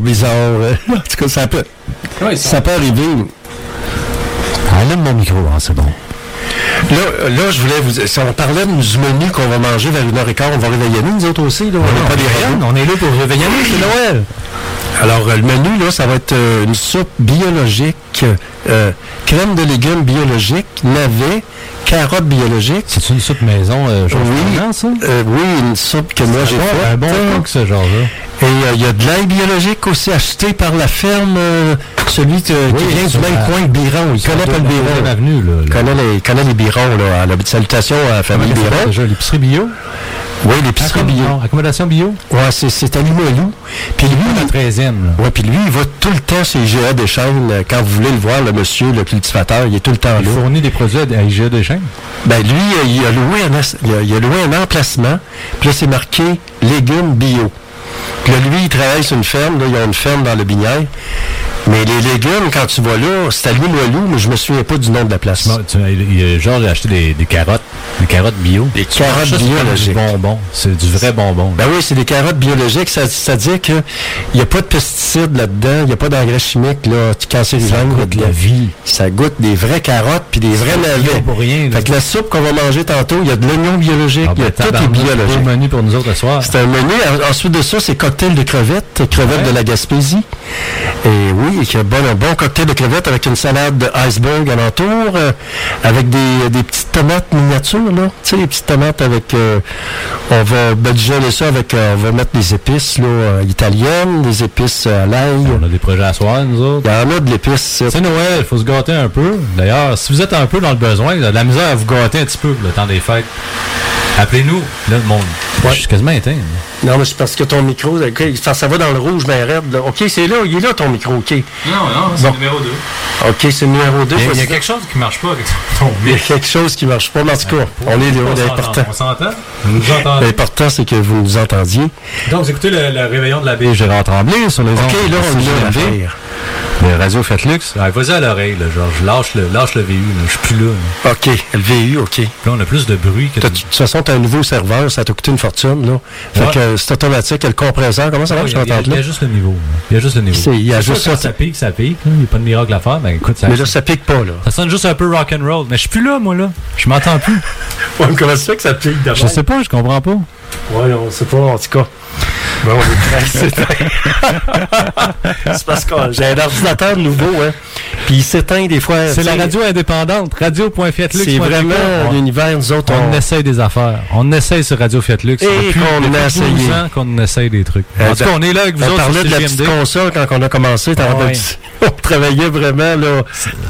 bizarres. euh. en tout cas, ça peut, ça peut arriver. Enlève mon micro, hein, c'est bon. Là, là, je voulais vous. Si on parlait du menu qu'on va manger vers une heure et quart, on va réveiller nous, nous autres aussi. Là. on n'est pas des rien. On est là pour réveiller nous, c'est Noël. Alors, euh, le menu, là, ça va être euh, une soupe biologique, euh, crème de légumes biologique, navet, carottes biologiques. C'est une soupe maison, euh, Georges Oui, ça? euh, oui, une soupe que moi j'ai faite. un bon cook, ce genre-là. Et euh, il y a de l'ail biologique aussi acheté par la ferme, euh, celui qui vient du même coin que Biron. Il connaît la pas le deuxième Biron. Il connaît les, il connaît les Birons, là. Salutations à la famille ça s'appelle Biron. déjà l'épicerie bio? Oui, l'épicerie Accom- bio. non, Accommodation bio? Ouais, c'est, à Limoilou. Puis lui, La 13e, là. ouais, puis lui, il va tout le temps chez IGA des chaînes. euh, Quand vous voulez le voir, le monsieur, le cultivateur, il est tout le temps Il là. fournit des produits à IGA Deschênes? Ben lui, il a loué un, il a, il a loué un emplacement, puis là, c'est marqué légumes bio. Lui, il travaille sur une ferme, il y a une ferme dans le Binière. Mais les légumes, quand tu vas là, c'est à Limoilou, mais je me souviens pas du nom de la place. Bon, tu, a acheté des carottes. Carottes bio. Des carottes Ça, c'est biologiques. Du bonbon. C'est du vrai bonbon. Ben oui, c'est des carottes biologiques, ça- c'est-à-dire qu'il n'y a pas de pesticides là-dedans, il n'y a pas d'engrais chimiques là, Ça cancérigènes. goûte là-dedans. la vie. Ça goûte des vraies carottes puis des vrais navets. pour rien, là. Fait que la soupe qu'on va manger tantôt, il y a de l'oignon biologique, Ah, il y a ben, tout est biologique. beau menu pour nous autres ce soir. C'est un menu. En- Ensuite de ça, c'est cocktail de crevettes, crevettes Ouais. de la Gaspésie. Et oui, y a bon, un bon cocktail de crevettes avec une salade de iceberg alentour, euh, avec des, des petites tomates miniatures, là. Tu sais, les petites tomates avec... euh, on va badigeonner ça avec... euh, on va mettre des épices, là, euh, italiennes, des épices euh, à l'ail. On a des projets à soir, nous autres. Il y en a de l'épice. C'est Noël, il faut se gâter un peu. D'ailleurs, si vous êtes un peu dans le besoin, de la misère à vous gâter un petit peu le temps des fêtes. Appelez-nous. Là, mon... Je suis quasiment éteint. là. Non, mais c'est parce que ton micro, ok, ça, ça va dans le rouge, ben raide. là. OK, c'est là, il est là ton micro, OK. Non, non, c'est Bon. numéro 2. OK, c'est le numéro 2. Il y a, il y a quelque chose qui marche pas avec ton Il y a quelque chose qui marche pas, mais en tout cas, on est là, On s'entend, l'important. On s'entend? L'important, c'est que vous nous entendiez. Donc, vous écoutez le, le réveillon de la baie. Gérard Tremblay sur les OK, ondes là, on est là, De Radio Fête Luxe. Ouais, vas-y à l'oreille, là, genre, je lâche le, lâche le VU, là, je suis plus là. là. OK, le VU, OK. Puis là, on a plus de bruit que de... Toute façon, tu as un nouveau serveur, ça t'a coûté une fortune, là. Fait Ouais. que euh, c'est automatique, le compresseur, comment ça marche, il, y a, cette il y a- juste le niveau. là. Il y a juste le niveau. Il y a juste ça. ça pique, ça pique. là. Il n'y a pas de miracle à faire. Ben écoute, ça, Mais là, ça pique pas, là. ça sonne juste un peu rock and roll. Mais je suis plus là, moi, là. Je m'entends plus. Ouais, mais comment ça fait que ça pique d'abord? Je sais pas, je comprends pas. Ouais, on sait pas, en tout cas. Bon, on est très C'est parce que j'ai un ordinateur nouveau, hein. Puis il s'éteint des fois. C'est la radio indépendante. Radio.fiatlux. C'est vraiment l'univers, nous autres, On on, essaye des affaires. On essaye sur Radio Fiat Lux. Et Depuis- qu'on a essayé. 12 ans qu'on essaye des trucs. Euh, en tout cas, on est là avec vous on autres parlait sur de la petite console quand on a commencé. Ah. On travaillait vraiment là,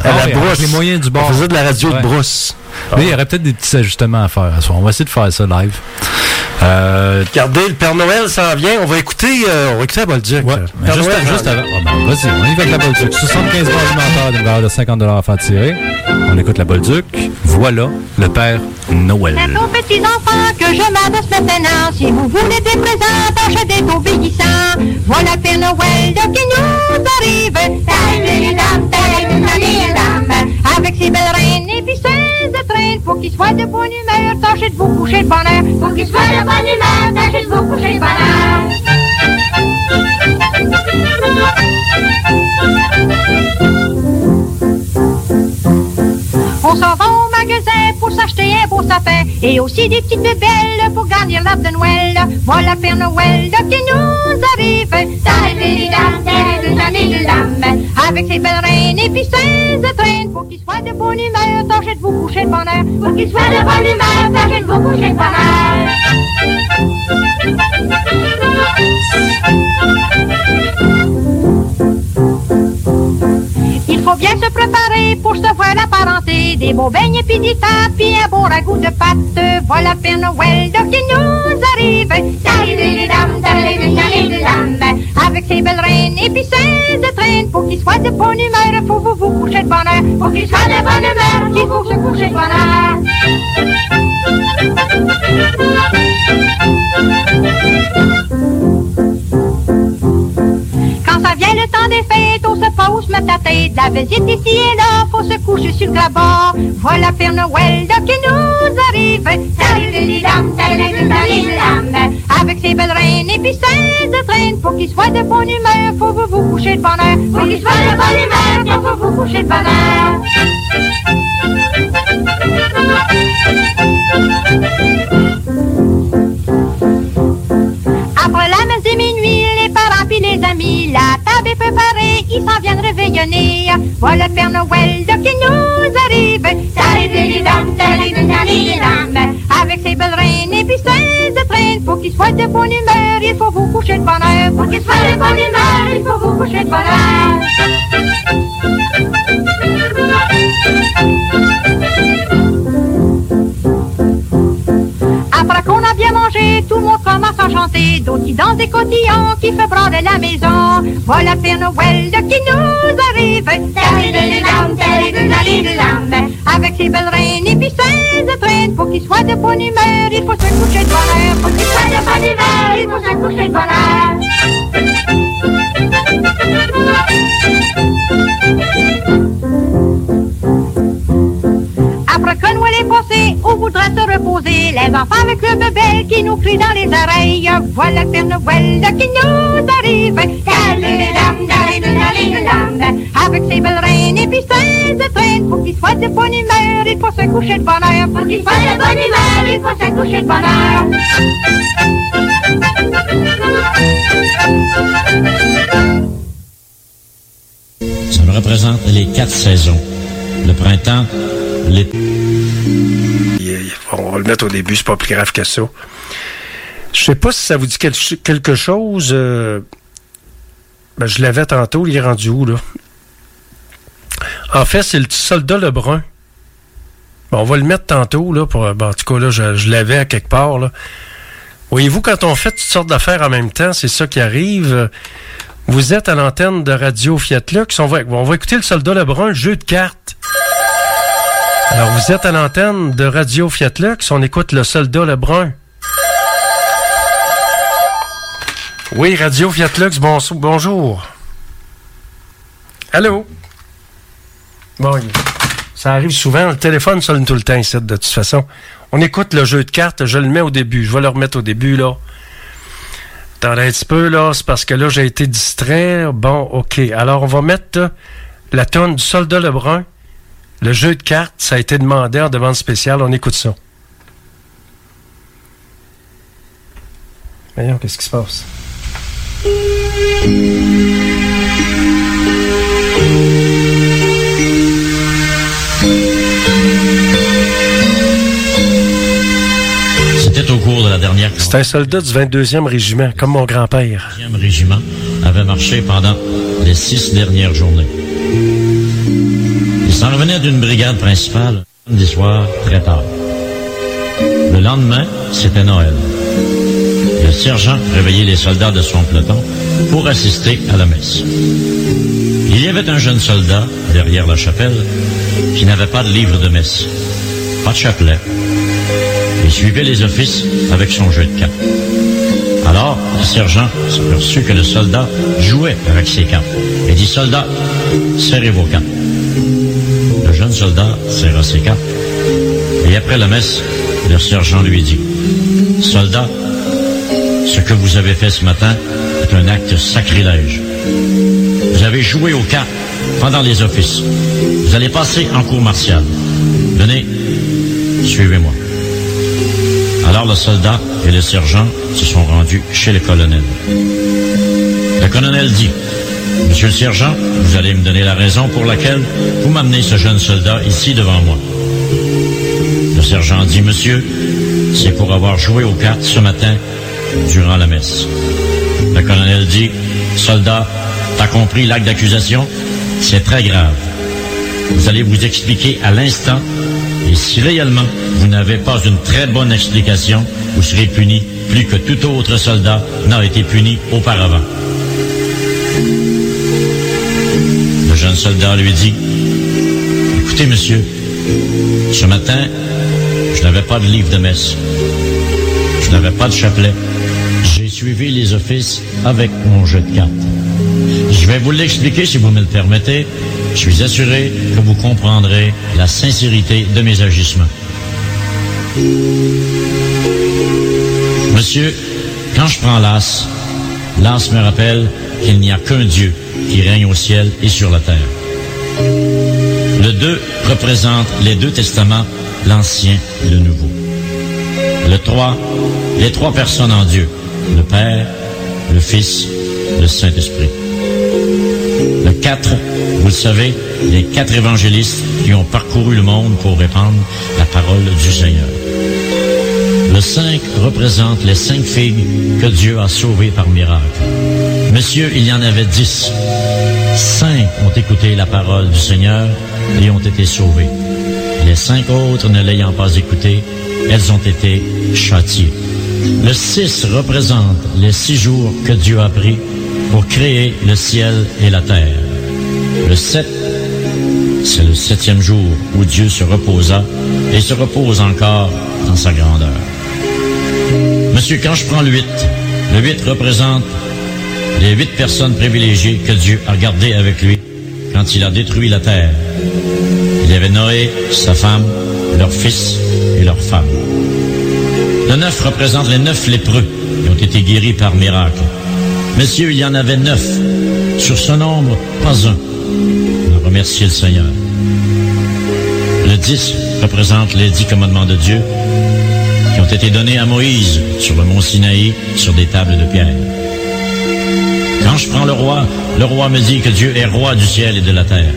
à Ah la brousse. les moyens du bord. On faisait de la radio Ouais. de brousse. Mais il y aurait peut-être des petits ajustements à faire. à soir. On va essayer de faire ça live. Euh, Regardez, le Père Noël s'en vient. On va écouter, euh, on va écouter la Bolduc. ouais, Père juste, Noël juste avant. Ah ben, vas-y, on y va avec la Bolduc. 75 balles alimentaires d'une valeur de 50 à faire tirer. On écoute la Bolduc. Voilà le Père Noël. Aux petits enfants que je m'adresse maintenant. Si vous voulez des présents, d'être obéissants. Voilà le Père Noël de qui nous arrive. Avec ses belles reines et. Pour qu'il soit de bonne humeur, tâchez de vous coucher de bonheur. Pour qu'il soit de bonne humeur, tâchez de vous coucher de On s'en va pour s'acheter un beau sapin et aussi des petites bébelles pour garnir l'arbre de Noël. Voilà Père Noël qui nous arrive. Avec ses belles reines et puis ses étrennes. Pour qu'il soit de bonne humeur, tâchez de vous coucher de bonheur. Pour qu'il soit de bonne humeur, tâchez de vous coucher de bonheur. Faut bien se préparer pour se voir la parenté. Des beaux beignes puis des pâtes, puis un beau ragoût de pâte. Voilà Père Noël de qui nous arrive. Avec ses belles reines et puis ses étrennes. Pour qu'il soit de bonne humeur, faut vous vous coucher de bonheur. Pour qu'il soit de bonne humeur, il faut se coucher de bonheur. Vient le temps des fêtes, on se pose se mettre à tête, la visite ici et là, faut se coucher sur le grabat. Voilà Père Noël là, qui nous arrive. Avec ses belles reines et puis ses de traîne, pour qu'il soit de bonne humeur, faut vous vous coucher de bonne heure. Pour qu'il soit de bonne humeur, faut vous vous coucher de heure. Après la table est préparée, ils s'en viennent réveillonner. Voilà Père Noël de qui nous arrive. Avec ses belles reines et puis ses étrennes, pour qu'il soit de bonne humeur, il faut vous coucher de bonne heure. Pour qu'il soit de bonne humeur, il faut vous coucher de bonne D'autres qui dansent des cotillons qui fait prendre la maison. Voilà Père Noël qui nous arrive. Avec ses belles reines et puis ses étrennes. Pour qu'il soit de bonne humeur, il faut se coucher de bonne heure. Pour qu'il soit de bonne humeur, il faut se coucher de bonne qui nous crient dans les oreilles. Voilà Père Noël qui nous arrive. Avec ses belles reines et puis ses étrennes. Pour qu'il soit de bonne humeur, il faut se coucher de bonne heure. Pour qu'il soit de bonne humeur, il faut se coucher de bonne heure. Ça me représente les quatre saisons. Le printemps, l'été. On va le mettre au début, c'est pas plus grave que ça. Je sais pas si ça vous dit quel- quelque chose. euh, ben, je l'avais tantôt, il est rendu où, là? En fait, c'est le soldat Lebrun. On va le mettre tantôt, là, pour. ben, en tout cas, là, je, l'avais à quelque part, là. Voyez-vous, quand on fait toutes sortes d'affaires en même temps, c'est ça qui arrive. Vous êtes à l'antenne de Radio Fiat Lux. On va, on va écouter le soldat Lebrun, le jeu de cartes. Alors, vous êtes à l'antenne de Radio Fiat Lux. On écoute le soldat Lebrun. Oui, Radio Fiat Lux, bon- bonjour. Allô? Bon, ça arrive souvent. Le téléphone sonne tout le temps ici, de toute façon. On écoute le jeu de cartes. Je le mets au début. Je vais le remettre au début, là. Attendez un petit peu, là. C'est parce que là, j'ai été distrait. Bon, OK. Alors, on va mettre la tonne du soldat Lebrun. Le jeu de cartes, ça a été demandé en demande spéciale. On écoute ça. Voyons, qu'est-ce qui se passe? C'était au cours de la dernière C'est un soldat du 22e régiment, comme mon grand-père. 4e régiment avait marché pendant les six dernières journées. Il s'en revenait d'une brigade principale samedi soir très tard. Le lendemain, c'était Noël. Le sergent réveillait les soldats de son peloton pour assister à la messe. Il y avait un jeune soldat derrière la chapelle qui n'avait pas de livre de messe, pas de chapelet. Il suivait les offices avec son jeu de cartes. Alors, le sergent s'aperçut que le soldat jouait avec ses cartes et dit Soldat, serrez vos cartes. Le jeune soldat serra ses cartes et après la messe, le sergent lui dit Soldat, ce que vous avez fait ce matin est un acte sacrilège. Vous avez joué aux cartes pendant les offices. Vous allez passer en cour martiale. Venez, suivez-moi. Alors le soldat et le sergent se sont rendus chez le colonel. Le colonel dit, Monsieur le sergent, vous allez me donner la raison pour laquelle vous m'amenez ce jeune soldat ici devant moi. Le sergent dit, Monsieur, c'est pour avoir joué aux cartes ce matin durant la messe. Le colonel dit, Soldat, t'as compris l'acte d'accusation? C'est très grave. Vous allez vous expliquer à l'instant et si réellement vous n'avez pas une très bonne explication, vous serez puni plus que tout autre soldat n'a été puni auparavant. Jeune soldat lui dit, Écoutez, monsieur, ce matin, je n'avais pas de livre de messe. Je n'avais pas de chapelet. J'ai suivi les offices avec mon jeu de cartes. Je vais vous l'expliquer si vous me le permettez. Je suis assuré que vous comprendrez la sincérité de mes agissements. Monsieur, quand je prends l'as, l'as me rappelle qu'il n'y a qu'un Dieu qui règne au ciel et sur la terre. Le 2 représente les deux testaments, l'Ancien et le Nouveau. Le 3, les trois personnes en Dieu, le Père, le Fils, le Saint-Esprit. Le 4, vous le savez, les quatre évangélistes qui ont parcouru le monde pour répandre la parole du Seigneur. Le 5 représente les cinq filles que Dieu a sauvées par miracle. Monsieur, il y en avait dix. Cinq ont écouté la parole du Seigneur et ont été sauvées. Les cinq autres ne l'ayant pas écouté, elles ont été châtiées. Le 6 représente les six jours que Dieu a pris pour créer le ciel et la terre. Le 7, c'est le septième jour où Dieu se reposa et se repose encore dans sa grandeur. Monsieur, quand je prends le 8, le 8 représente les huit personnes privilégiées que Dieu a gardées avec lui quand il a détruit la terre. Il y avait Noé, sa femme, leur fils et leur femme. Le 9 représente les neuf lépreux qui ont été guéris par miracle. Messieurs, il y en avait neuf. Sur ce nombre, pas un. On a remercié le Seigneur. Le 10 représente les dix commandements de Dieu qui ont été donnés à Moïse sur le mont Sinaï sur des tables de pierre. Quand je prends le roi, le roi me dit que Dieu est roi du ciel et de la terre.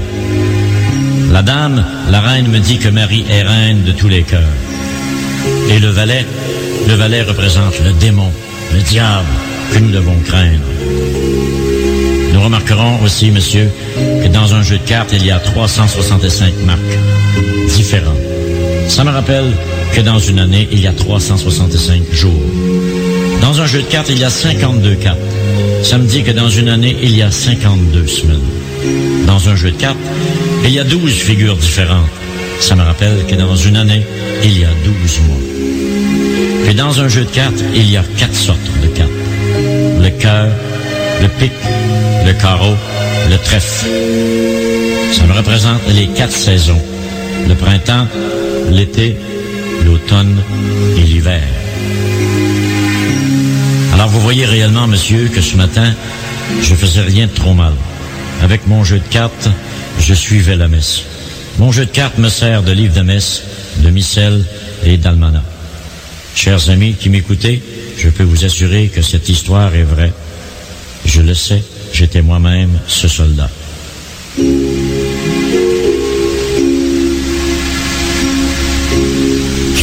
La dame, la reine me dit que Marie est reine de tous les cœurs. Et le valet, le valet représente le démon, le diable que nous devons craindre. Nous remarquerons aussi, monsieur, que dans un jeu de cartes, il y a 365 marques différentes. Ça me rappelle que dans une année, il y a 365 jours. Dans un jeu de cartes, il y a 52 cartes. Ça me dit que dans une année, il y a 52 semaines. Dans un jeu de cartes, il y a 12 figures différentes. Ça me rappelle que dans une année, il y a 12 mois. Et dans un jeu de cartes, il y a quatre sortes de cartes. Le cœur, le pic, le carreau, le trèfle. Ça me représente les quatre saisons. Le printemps, l'été, l'automne et l'hiver. Vous voyez réellement, monsieur, que ce matin, je faisais rien de trop mal. Avec mon jeu de cartes, je suivais la messe. Mon jeu de cartes me sert de livre de messe, de missel et d'almanach. Chers amis qui m'écoutez, je peux vous assurer que cette histoire est vraie. Je le sais, j'étais moi-même ce soldat.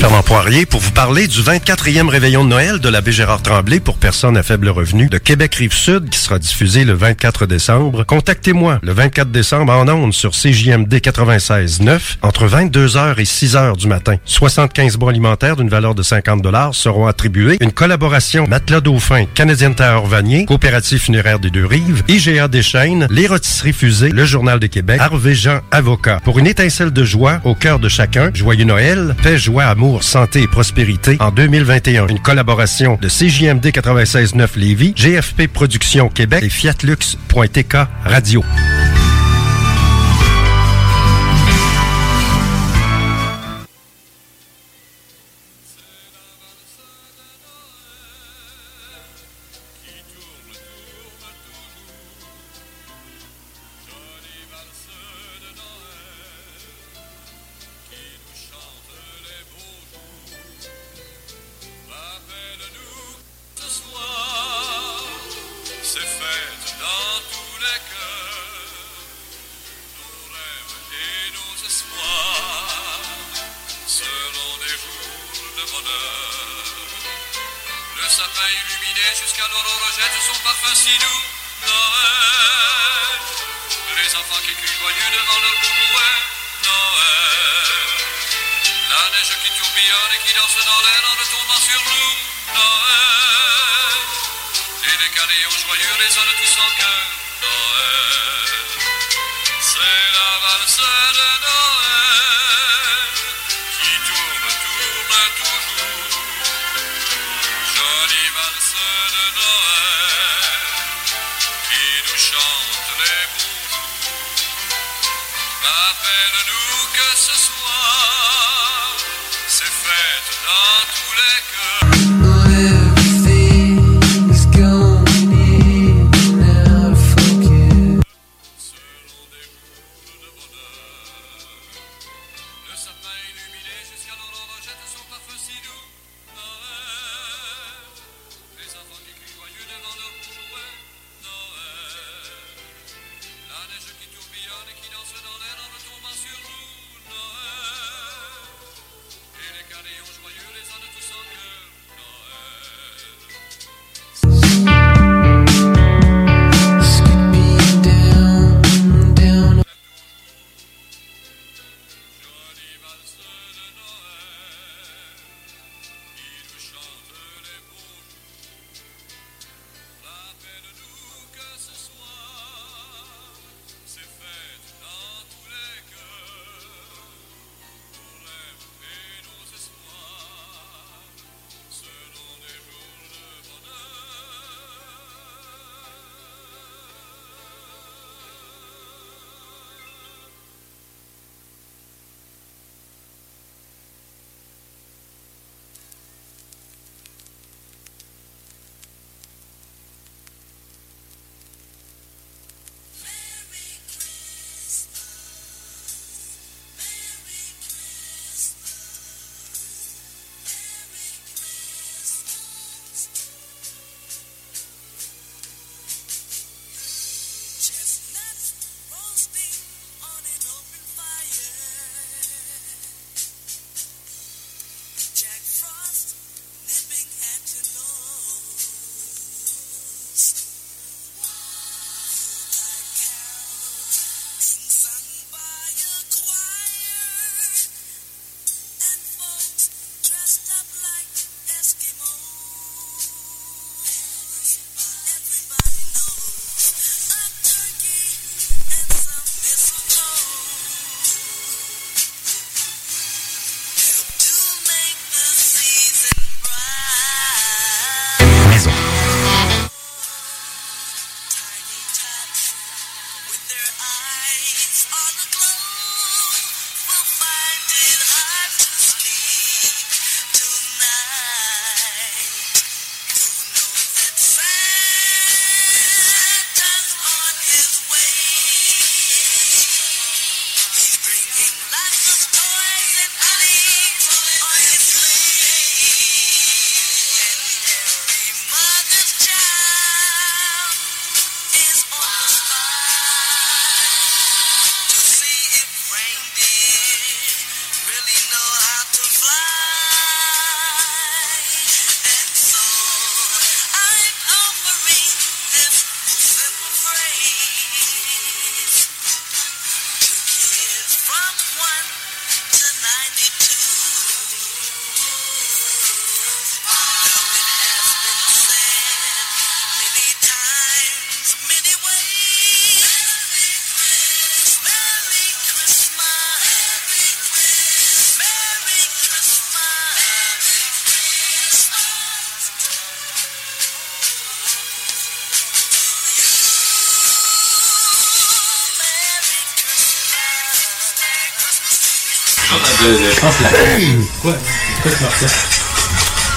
Fernand Poirier pour vous parler du 24e réveillon de Noël de l'abbé Gérard Tremblay pour personnes à faible revenu de Québec-Rive-Sud qui sera diffusé le 24 décembre. Contactez-moi le 24 décembre en ondes sur CJMD 96.9 entre 22h et 6h du matin. 75 bons alimentaires d'une valeur de 50 seront attribués. Une collaboration Matelas Dauphin, Canadienne Terre Vanier, Coopérative funéraire des Deux-Rives, IGA Deschaines, Les Rôtisseries Fusées, Le Journal de Québec, Harvey Jean Avocat. Pour une étincelle de joie au cœur de chacun, joyeux Noël, paix, joie, amour, santé et prospérité en 2021. Une collaboration de CJMD 96.9 Lévis, GFP Productions Québec et Fiatlux.tk Radio. Ce soir, c'est fête dans tous les cœurs.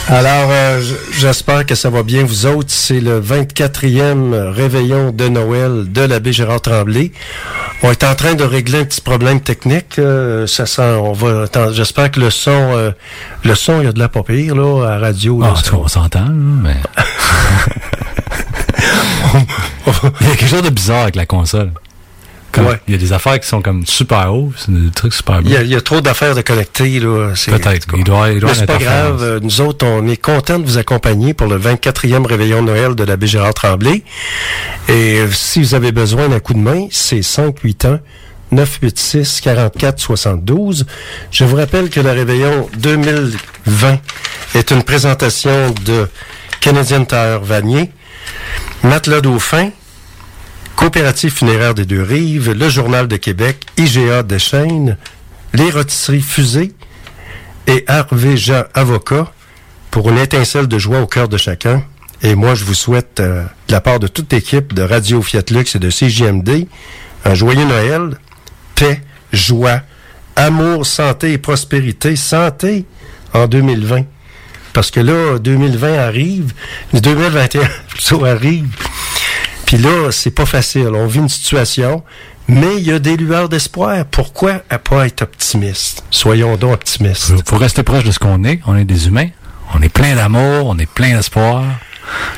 Alors, euh, j'espère que ça va bien vous autres. C'est le 24e réveillon de Noël de l'abbé Gérard Tremblay. On est en train de régler un petit problème technique. euh, ça sent, on va, j'espère que le son, euh, le son, il y a de la pas pire, là, à radio. là, Ah, ça- on s'entend, mais. Il y a quelque chose de bizarre avec la console. Ouais. Il y a des affaires qui sont comme super hauts, c'est des trucs super Il beaux. y, a, il y a trop d'affaires de connecter, là. Peut-être. Il doit, il doit Mais c'est pas grave. euh, Nous autres, on est contents de vous accompagner pour le 24e réveillon de Noël de l'abbé Gérard Tremblay. Et euh, si vous avez besoin d'un coup de main, c'est 581 986 44 72. Je vous rappelle que le réveillon 2020 est une présentation de Canadian Tire Vanier, Matelas Dauphin, Coopérative funéraire des Deux-Rives, le Journal de Québec, IGA Deschênes, les rôtisseries Fusées et Hervé Jean Avocat pour une étincelle de joie au cœur de chacun. Et moi, je vous souhaite, euh, de la part de toute l'équipe de Radio Fiat Lux et de CJMD, un joyeux Noël, paix, joie, amour, santé et prospérité. Santé en 2020. Parce que là, 2020 arrive, 2021 plutôt arrive. Puis là, c'est pas facile. On vit une situation, mais il y a des lueurs d'espoir. Pourquoi à pas être optimiste? Soyons donc optimistes. Faut, faut rester proche de ce qu'on est. On est des humains. On est plein d'amour, on est plein d'espoir.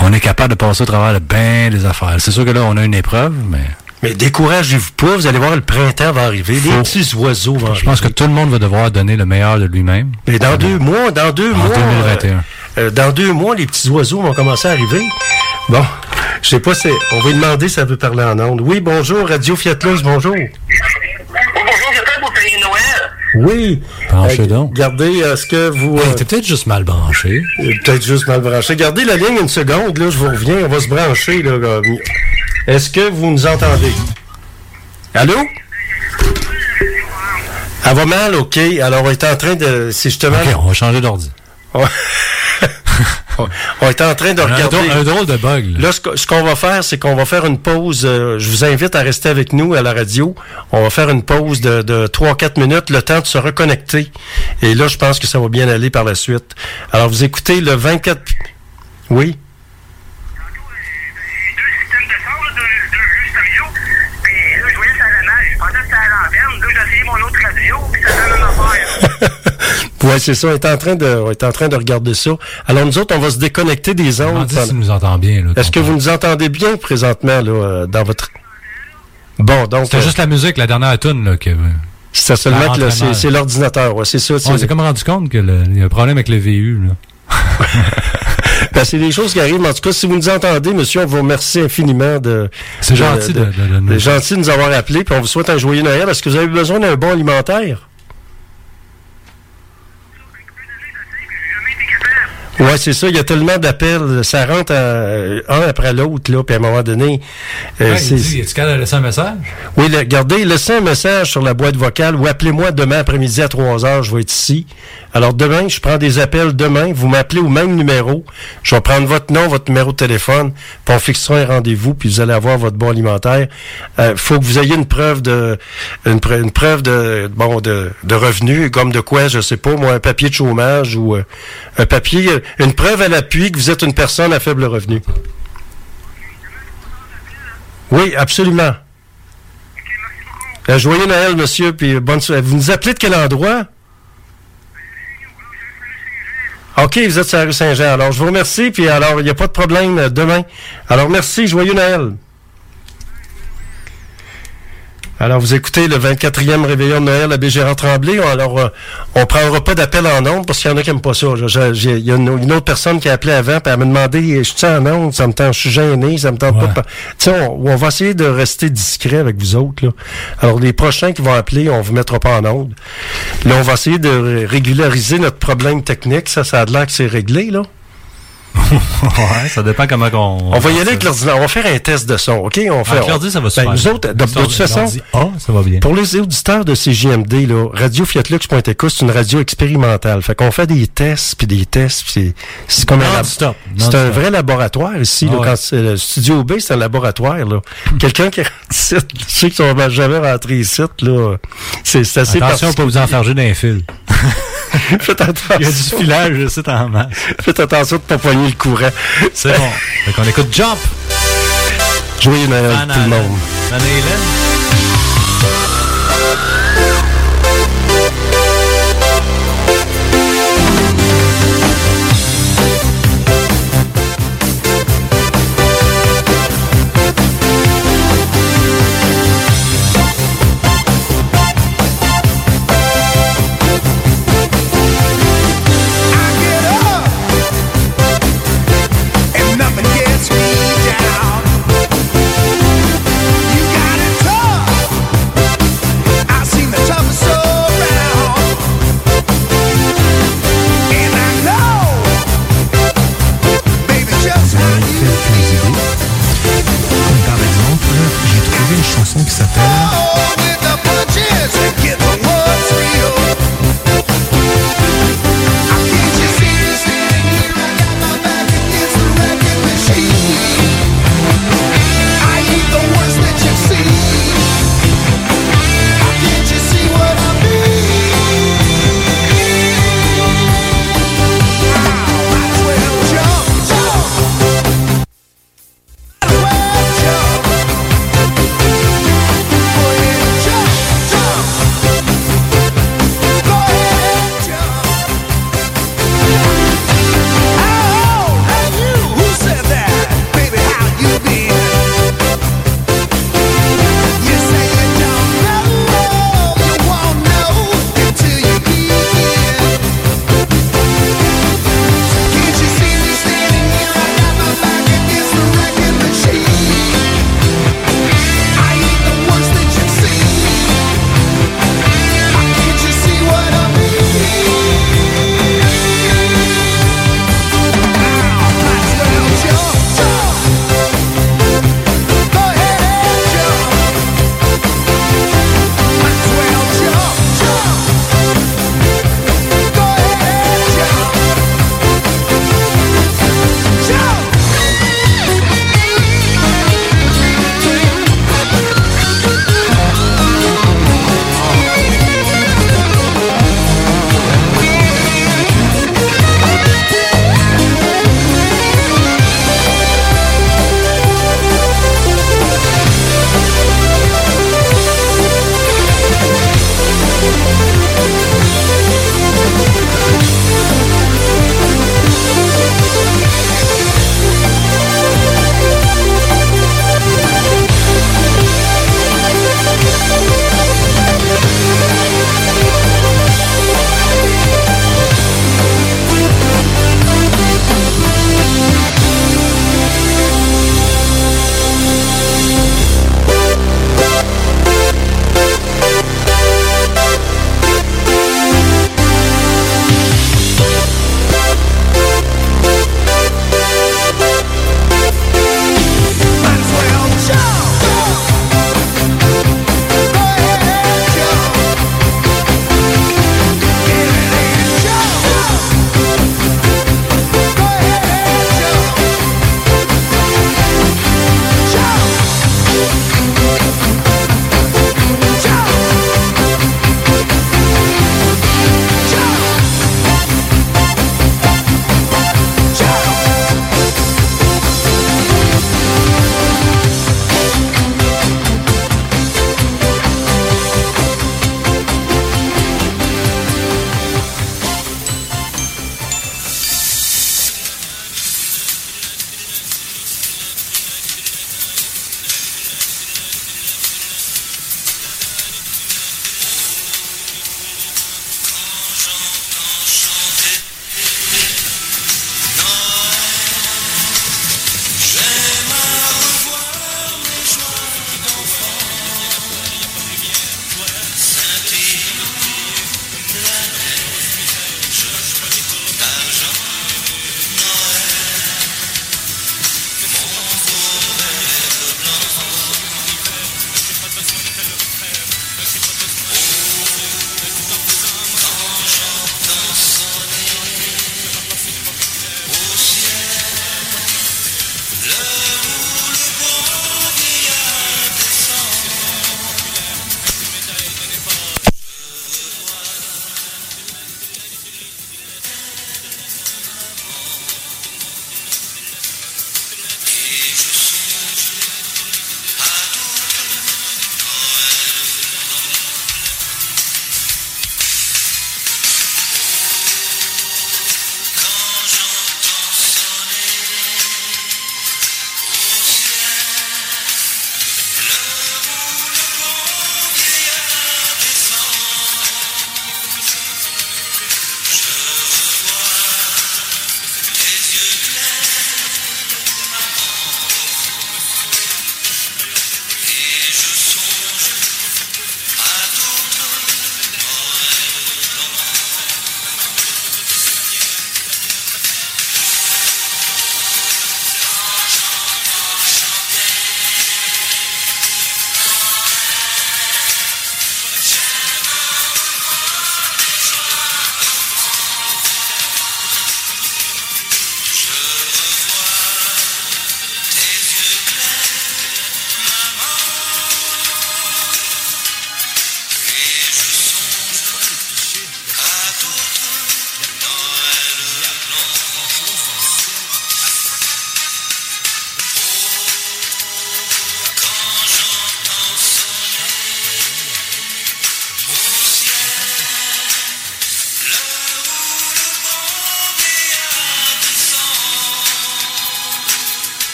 On est capable de passer au travers de bien des affaires. C'est sûr que là, on a une épreuve, mais Mais découragez-vous pas, vous allez voir, le printemps va arriver, les petits oiseaux vont je pense que tout le monde va devoir donner le meilleur de lui-même. Mais dans deux mois, dans deux En mois. 2021. euh, euh, dans deux mois, les petits oiseaux vont commencer à arriver. Bon, je sais pas, c'est, on va lui demander si elle veut parler en ondes. Oui, bonjour, Radio Fiat Lux, bonjour. bonjour, j'espère pour fêter Noël. Oui. Branchez Euh, donc. Gardez, est-ce que vous... Hey, euh, T'es peut-être juste mal branché. euh, peut-être juste mal branché. Gardez la ligne une seconde, là, je vous reviens, on va se brancher, là. là. Est-ce que vous nous entendez? Allô? Elle va mal, OK. Alors, on est en train de... C'est justement... OK, on va changer d'ordi. On est en train de un regarder... drôle- un drôle de bug, là. Là, ce qu'on va faire, c'est qu'on va faire une pause. euh, je vous invite à rester avec nous à la radio. On va faire une pause de, de 3-4 minutes, le temps de se reconnecter. Et là, je pense que ça va bien aller par la suite. Alors, vous écoutez le 24... Oui? Puis là, je Ouais, c'est ça. On est en train de, on est en train de regarder ça. Alors, nous autres, on va se déconnecter des ondes. Demandez si nous entend bien. Est-ce que vous nous entendez bien présentement, là, euh, dans votre... Bon, donc... C'était euh, juste la musique, la dernière tune, là, que... C'est seulement que c'est l'ordinateur, ouais, c'est ça. On s'est comme rendu compte qu'il y a un problème avec le VU, là. Ben, c'est des choses qui arrivent. En tout cas, si vous nous entendez, monsieur, on vous remercie infiniment de. C'est gentil de- de- de nous- gentil de nous avoir appelés. Puis on vous souhaite un joyeux Noël. Est-ce que vous avez besoin d'un bon alimentaire? Ouais, c'est ça. Il y a tellement d'appels. Ça rentre à- un après l'autre, là. Puis à un moment donné. euh, Ouais, c'est- il dit, est-ce qu'elle a laissé un message? oui, le- regardez, laissez un message sur la boîte vocale ou appelez-moi demain après-midi à 3 heures, je vais être ici. Alors demain, je prends des appels demain, vous m'appelez au même numéro, je vais prendre votre nom, votre numéro de téléphone, puis on fixera un rendez-vous, puis vous allez avoir votre bon alimentaire. Euh, faut que vous ayez une preuve de une, pre- une preuve de bon de, de revenus, comme de quoi, je sais pas, moi, un papier de chômage ou euh, un papier, euh, une preuve à l'appui que vous êtes une personne à faible revenu. Oui, absolument. Euh, joyeux Noël, monsieur, puis bonne soirée. Vous nous appelez de quel endroit? OK, vous êtes sur la rue Saint-Jean. Alors, je vous remercie, puis alors, il n'y a pas de problème euh, demain. Alors, merci, joyeux Noël. Alors, vous écoutez le 24e réveillon de Noël à Bégérard-Tremblay. Alors, euh, on prendra pas d'appel en ondes parce qu'il y en a qui n'aiment pas ça. Il y a une, une autre personne qui a appelé avant, puis elle m'a demandé, je suis en ondes, ça me tente, je suis gêné, ça me tente pas. Tu sais, on, on va essayer de rester discret avec vous autres. Là. Alors, les prochains qui vont appeler, on vous mettra pas en ondes. Là, on va essayer de ré- régulariser notre problème technique. Ça, ça a l'air que c'est réglé, là. Ouais, ça dépend comment on. On va y aller avec l'ordinateur. On va faire un test de son, OK? On fait, Avec l'ordi, ça va Ben, super Nous autres, de, de toute façon, L'ordi A, ça va bien. pour les auditeurs de CJMD, là, radiofiatlux.eco, c'est une radio expérimentale. Fait qu'on fait des tests, puis des tests, puis c'est, c'est comme un, Non-stop. c'est un vrai laboratoire ici. Ah là, ouais. quand c'est le studio B, c'est un laboratoire. Là. Quelqu'un qui rentre ici, ceux qui sont jamais rentrés ici, là, c'est, assez Attention, pas vous enfarger d'un fil. Faites attention. Il y a du filage, sais, en masse. Faites attention de pas poigner le courant. C'est bon. Fait qu'on écoute Jump. Joyeux Noël, tout le monde.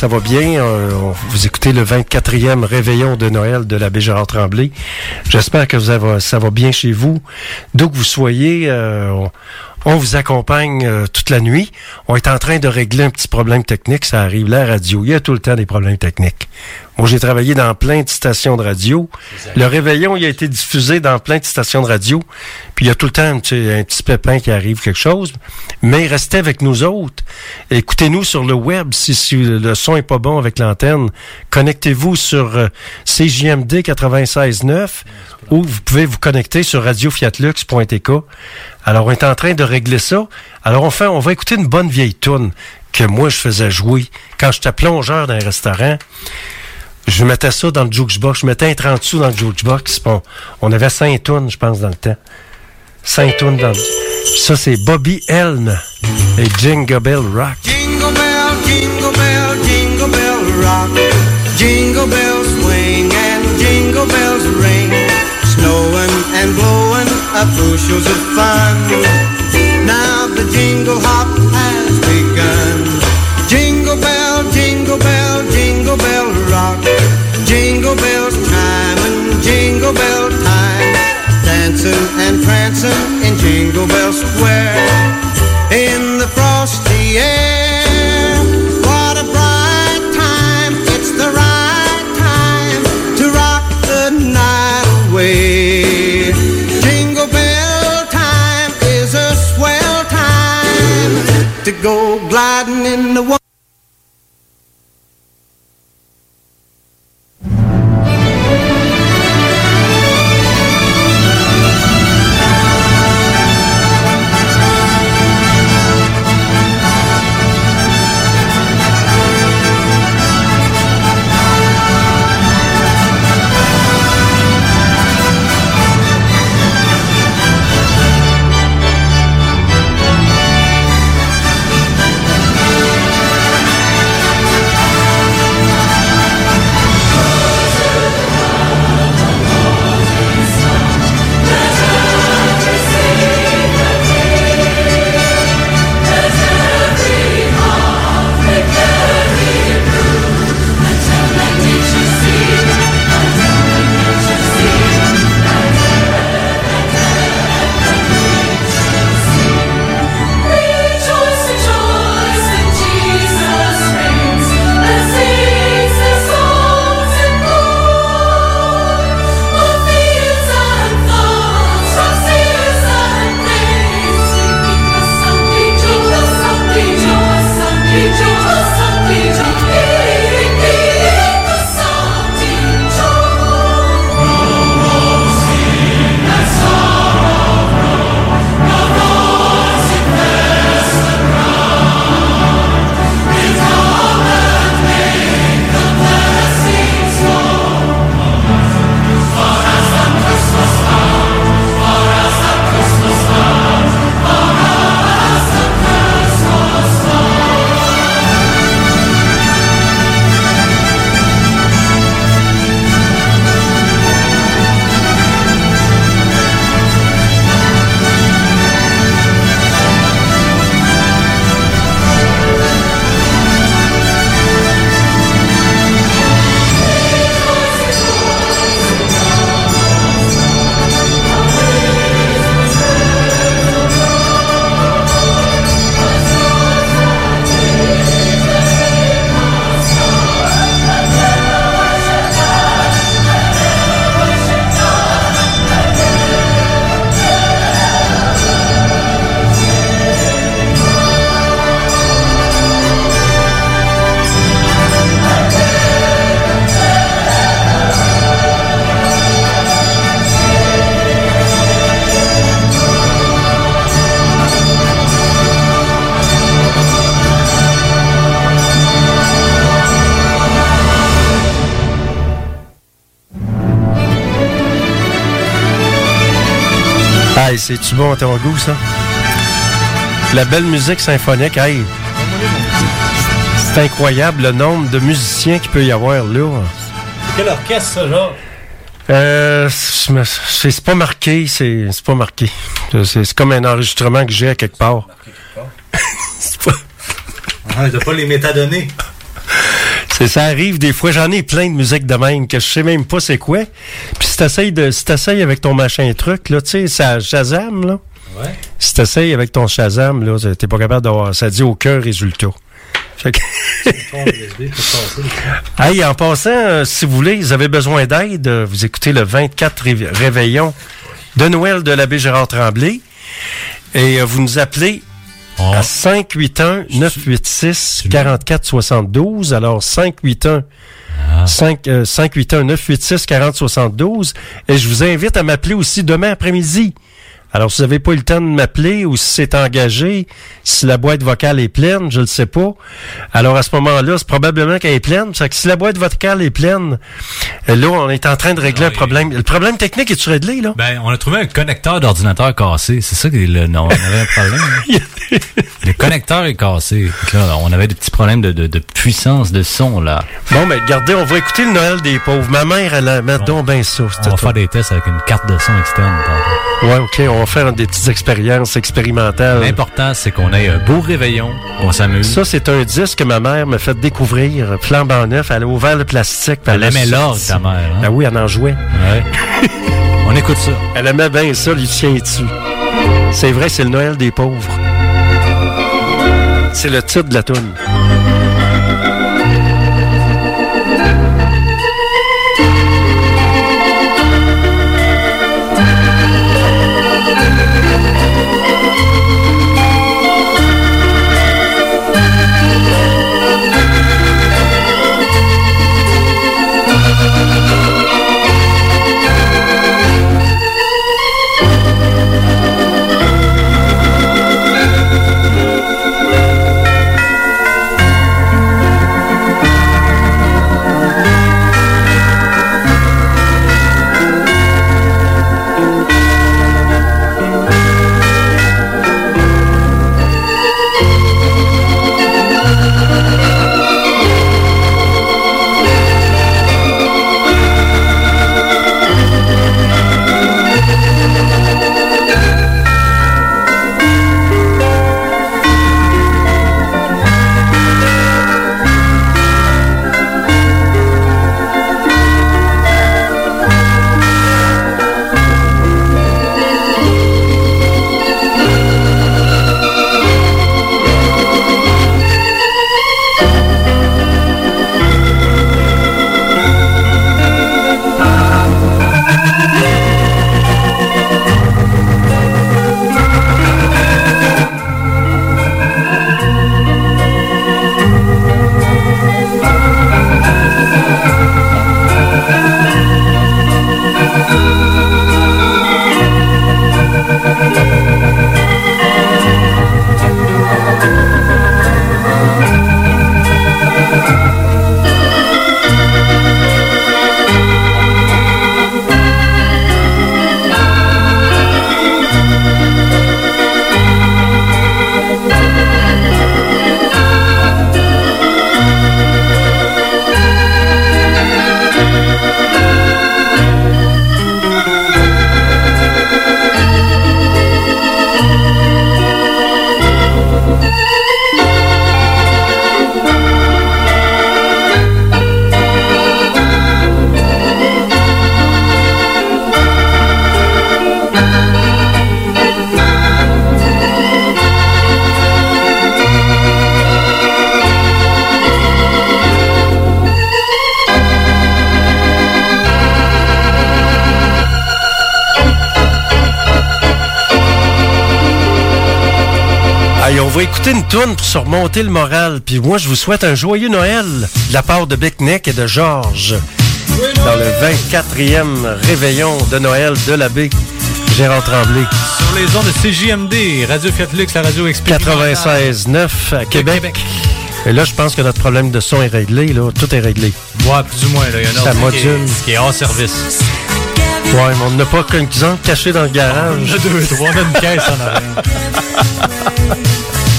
Ça va bien? Euh, vous écoutez le 24e réveillon de Noël de l'abbé Gérard Tremblay. J'espère que vous avez- ça va bien chez vous. D'où que vous soyez, euh, on vous accompagne euh, toute la nuit. On est en train de régler un petit problème technique. Ça arrive, la radio. Il y a tout le temps des problèmes techniques. Moi, j'ai travaillé dans plein de stations de radio. Le réveillon, il a été diffusé dans plein de stations de radio. Puis il y a tout le temps un petit, un petit pépin qui arrive, quelque chose. Mais restez avec nous autres. Écoutez-nous sur le web si, le son est pas bon avec l'antenne. Connectez-vous sur euh, CJMD 96.9 ou vous pouvez vous connecter sur radiofiatlux.tk. Alors, on est en train de régler ça. Alors, on fait, on va écouter une bonne vieille tune que moi, je faisais jouer quand j'étais plongeur dans un restaurant. Je mettais ça dans le jukebox. Je mettais un 30 sous dans le jukebox. Bon, on avait 5 tonnes, je pense, dans le temps. 5 tonnes dans le... Ça, c'est Bobby Elm et Jingle Bell Rock. Jingle and blowing up bushels of fun. Now the jingle hop C'est-tu bon à ton goût, ça? La belle musique symphonique, hey! C'est incroyable le nombre de musiciens qu'il peut y avoir là. Quel orchestre, ça, genre? Euh, c'est c'est pas marqué, c'est c'est pas marqué. C'est c'est comme un enregistrement que j'ai à quelque part. C'est pas- t'as pas les métadonnées. C'est ça arrive des fois, j'en ai plein de musique de même que je sais même pas c'est quoi. Puis si t'essayes de si t'essayes avec ton machin truc là, tu sais, ça Shazam là. Ouais. Si t'essayes avec ton Shazam là, t'es pas capable d'avoir ça dit aucun résultat. Fait que-. Hey, en passant, euh, si vous voulez, vous avez besoin d'aide, euh, vous écoutez le 24 ré- réveillon de Noël de l'abbé Gérard Tremblay et euh, vous nous appelez Oh. à 581 986 44 72. Alors 581 Ah. 5, euh, 581 986 40 72 et je vous invite à m'appeler aussi demain après-midi. Alors, si vous n'avez pas eu le temps de m'appeler ou si c'est engagé, si la boîte vocale est pleine, je ne le sais pas. Alors, à ce moment-là, c'est probablement qu'elle est pleine. C'est que si la boîte vocale est pleine, euh, là, on est en train de régler un problème. Le problème technique est-tu réglé, là? Ben, on a trouvé un connecteur d'ordinateur cassé. C'est ça que le, non, on avait un problème. le connecteur est cassé. Là, on avait des petits problèmes de, de, de puissance de son, là. Bon, mais regardez, on va écouter le Noël des pauvres. Ma mère, elle a met donc bien ça. On va faire des tests avec une carte de son externe. Ouais, OK, on va faire des petites expériences expérimentales. L'important, c'est qu'on ait un beau réveillon, qu'on s'amuse. Ça, c'est un disque que ma mère m'a fait découvrir, flambant neuf. Elle a ouvert le plastique. Elle a aimait sorti. ta mère. Hein? Ah oui, elle en jouait. Ouais. on écoute ça. Elle aimait bien ça, Lucien dessus. C'est vrai, c'est le Noël des pauvres. C'est le titre de la toune. Écouter une toune pour surmonter le moral. Puis moi, je vous souhaite un joyeux Noël de la part de Bickneck et de Georges. Dans le 24e réveillon de Noël de l'abbé Gérard Tremblay. Sur les ondes de CJMD, Radio Fiat Lux, la radio expérimentale. 96.9 à Québec. Et là, je pense que notre problème de son est réglé. Là. Tout est réglé. Ouais, plus ou moins. Là. Il y a un Ça ordi qui module. est, qui est hors service. Ouais, mais on n'a pas qu'un exemple caché dans le garage. On a deux, trois, une caisse en arrière.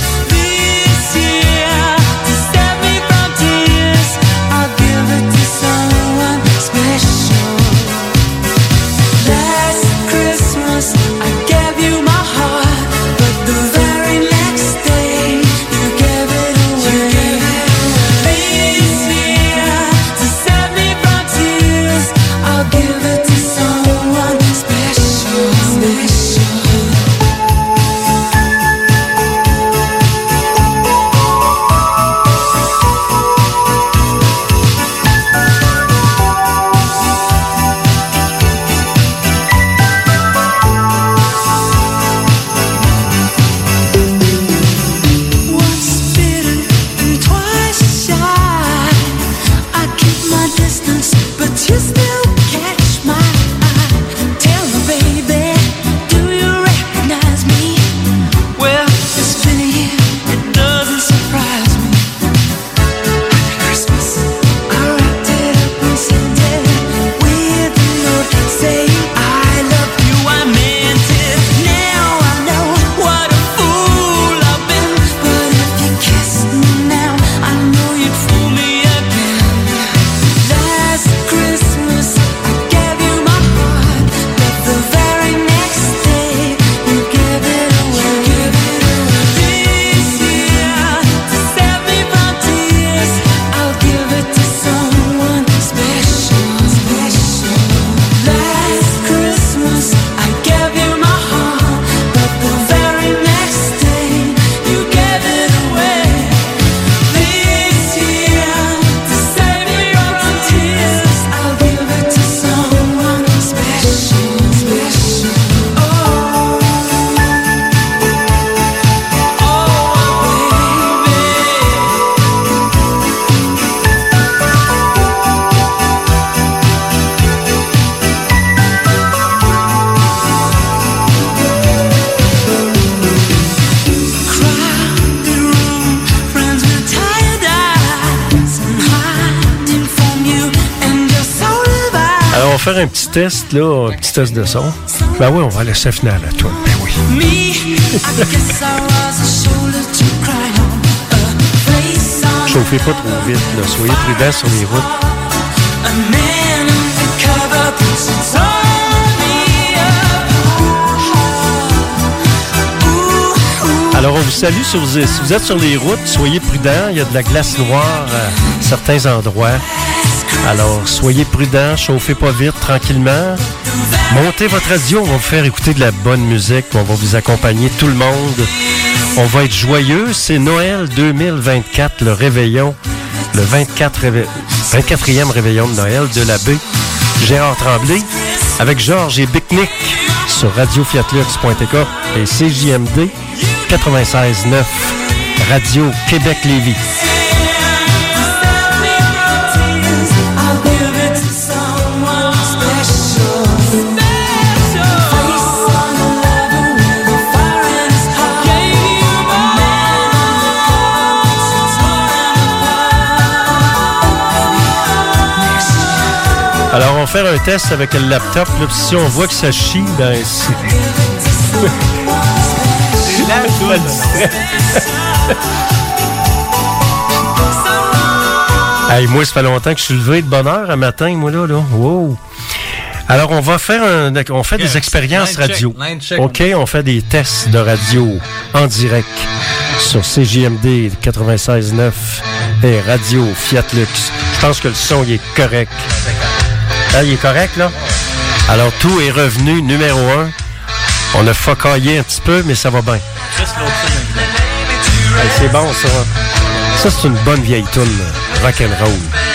test, là, un petit test de son. Ben oui, on va laisser la finale à toi. Ben oui. Chauffez pas trop vite, là. Soyez prudents sur les routes. Alors, on vous salue. Si vous, si vous êtes sur les routes, soyez prudents. Il y a de la glace noire à certains endroits. Alors, soyez prudents. Chauffez pas vite, tranquillement. Montez votre radio. On va vous faire écouter de la bonne musique. On va vous accompagner, tout le monde. On va être joyeux. C'est Noël 2024, le réveillon. Le 24 réve- 24e réveillon de Noël de l'abbé Gérard Tremblay avec Georges et Bicnic sur radiofiatlux.tk et CJMD 96.9 Radio it on Alors, on va faire un test avec le laptop. Là, si on voit que ça chie, ben c'est... Hey, moi, ça fait longtemps que je suis levé de bonne heure un matin, moi, là. là. Wow. Alors, on va faire un, on fait des expériences Line check, radio. line check. OK, on fait des tests de radio en direct sur CJMD 96.9 et Radio Fiat Lux. Je pense que le son, il est correct. Ah, il est correct, là? Alors, tout est revenu numéro un. On a focaillé un petit peu, mais ça va bien. C'est bon, ça. Ça, c'est une bonne vieille tune rock'n'roll.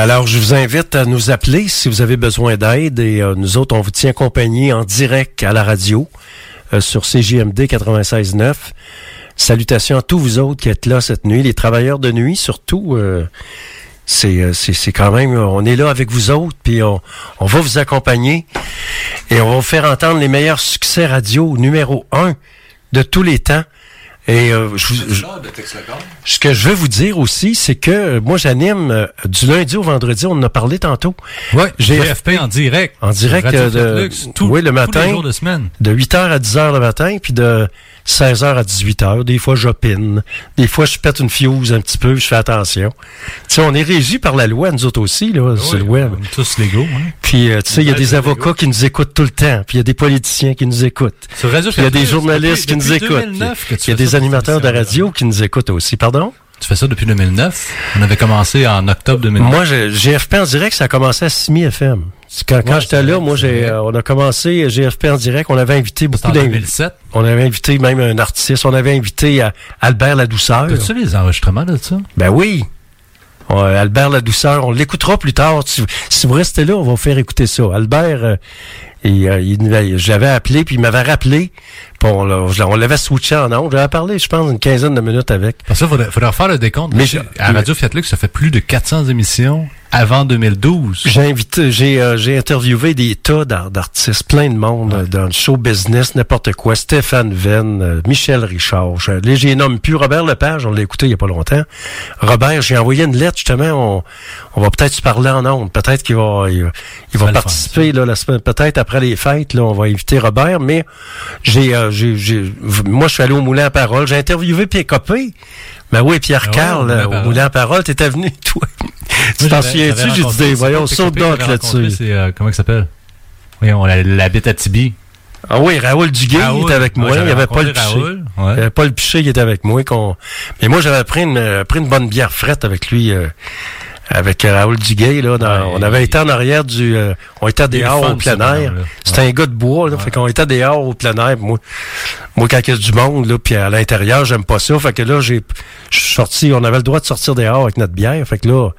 Alors, je vous invite à nous appeler si vous avez besoin d'aide et euh, nous autres, on vous tient compagnie en direct à la radio euh, sur CJMD 96.9. Salutations à tous vous autres qui êtes là cette nuit, les travailleurs de nuit surtout. euh, c'est, euh, c'est, c'est quand même, on est là avec vous autres, puis on, on va vous accompagner et on va vous faire entendre les meilleurs succès radio numéro un de tous les temps. Et euh, je, ce que je veux vous dire aussi, c'est que euh, moi, j'anime euh, du lundi au vendredi. On en a parlé tantôt. Ouais, GFP en direct. En direct euh, de, tout- oui, le tous matin. les jours de semaine. De 8h à 10h le matin, puis de 16h à 18h. Des fois, j'opine. Des fois, je pète une fuse un petit peu, je fais attention. Tu sais, on est régi par la loi, nous autres aussi, là, sur le web. On est tous légaux. hein. Puis, euh, tu sais, il y a des avocats qui nous écoutent tout le temps, puis il y a des politiciens qui nous écoutent. Il y a des journalistes qui nous écoutent. 2009 que tu Il y a des animateurs de radio qui nous écoutent aussi. Pardon? Tu fais ça depuis 2009. On avait commencé en octobre 2009. Moi, GFP en direct, ça a commencé à 6000 FM. Quand, quand Ouais, j'étais là, moi, j'ai, euh, on a commencé GFP en direct. On avait invité beaucoup d'invités. 2007. On avait invité même un artiste. On avait invité euh, Albert La Douceur. As-tu les enregistrements de ça? Ben oui. Albert La Douceur, on l'écoutera plus tard. Si, si vous restez là, on va vous faire écouter ça. Albert, euh, il, euh, j'avais appelé, puis il m'avait rappelé. On, l'a- on l'avait switché en ondes. J'avais parlé, je pense, une quinzaine de minutes avec. Parce que faudrait, faudrait refaire le décompte. Mais à Radio Fiat Lux, ça fait plus de 400 émissions avant 2012. J'ai invité, j'ai, euh, j'ai interviewé des tas d'ar- d'artistes, plein de monde dans le show business, n'importe quoi. Stéphane Venn, euh, Michel Richard. Je, là, j'ai nomme plus Robert Lepage, on l'a écouté il y a pas longtemps. Robert, j'ai envoyé une lettre justement. On, on va peut-être se parler en ondes. Peut-être qu'il va, il, va- il participer là, la semaine. Peut-être après les fêtes, là, on va inviter Robert. Mais j'ai, euh, j'ai, j'ai- moi, je suis allé au Moulin à Parole. J'ai interviewé Pierre Copé. Ben oui, Pierre Ah ouais, Carl, au Moulin à Parole. T'étais venu, toi. tu t'en souviens-tu? J'ai dit, voyons, saute d'autres là-dessus. C'est, euh, comment il s'appelle? Oui, on l'habite à Tibi. Ah oui, Raoul Duguay il Raoul. était avec moi. il y avait Paul Piché. Raoul, Il ouais. y avait Paul Piché qui était avec moi. Mais moi, j'avais pris une, euh, pris une bonne bière frette avec lui, euh, avec Raoul Duguay. Là, dans- on avait été en arrière du... euh, on était Il est dehors au plein air. C'était un gars de bois. Là, Fait qu'on était dehors au plein air. Moi, moi quand il y a du monde, là, puis à l'intérieur, j'aime pas ça. Fait que là, j'ai je suis sorti... On avait le droit de sortir dehors avec notre bière. Fait que là,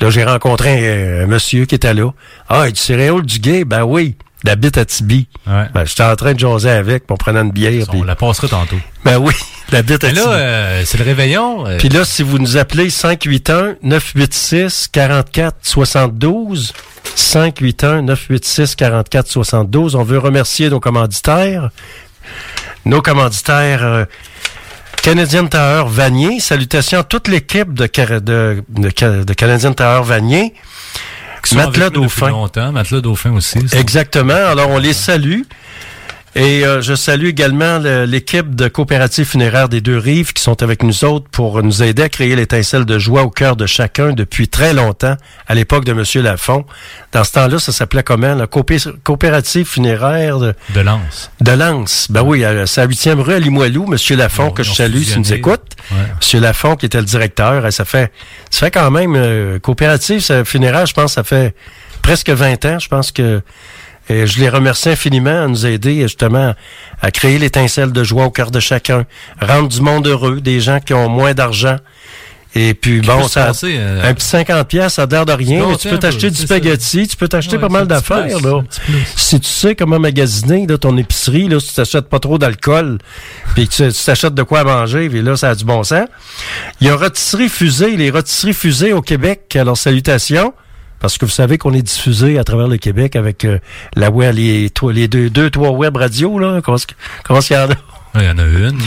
là j'ai rencontré un, un monsieur qui était là. Ah, il dit, c'est Raoul Duguay? Ben oui. D'habite à Tibi. Ouais. Ben, j'étais en train de jaser avec, puis on prenait une bière. On la passera tantôt. Ben oui, la bite à là, Tibi. euh, c'est le réveillon. euh, Puis là, si vous nous appelez 581-986-4472, 581-986-4472, on veut remercier nos commanditaires. Nos commanditaires, euh, Canadien Tower Vanier. Salutations à toute l'équipe de, de, de, de Canadien Tower Vanier. Matelas Dauphin. longtemps. Matelas Dauphin aussi. Exactement. Alors, on les salue. Et euh, je salue également le- l'équipe de coopérative funéraire des deux rives qui sont avec nous autres pour nous aider à créer l'étincelle de joie au cœur de chacun depuis très longtemps, à l'époque de Monsieur Lafont. Dans ce temps-là, ça s'appelait comment? La Coopé- coopérative funéraire de, De Lens. de Lens. Ben oui, à- c'est à 8e rue à Limoilou, Monsieur Lafont, que je salue s'il nous écoute. Ouais. Monsieur Lafont, qui était le directeur, et ça fait, ça fait quand même, euh, coopérative ça, funéraire, je pense, ça fait presque 20 ans. Je pense que et je les remercie infiniment à nous aider justement à créer l'étincelle de joie au cœur de chacun, rendre du monde heureux, des gens qui ont moins d'argent. Et puis bon, ça, passer, euh, un petit 50 pièces, ça a l'air de rien, mais tu peux t'acheter un du spaghetti, tu peux t'acheter Ouais, pas mal d'affaires là. Si tu sais comment magasiner là, ton épicerie, là, si tu t'achètes pas trop d'alcool, puis tu t'achètes de quoi manger, puis là, ça a du bon sens. Il y a Rotisserie Fusée, les Rotisseries Fusées au Québec. Alors, salutations. Parce que vous savez qu'on est diffusé à travers le Québec avec euh, la web, les, les deux, deux, trois web radios, là. Comment comment qu'il y en a? Il y en a une.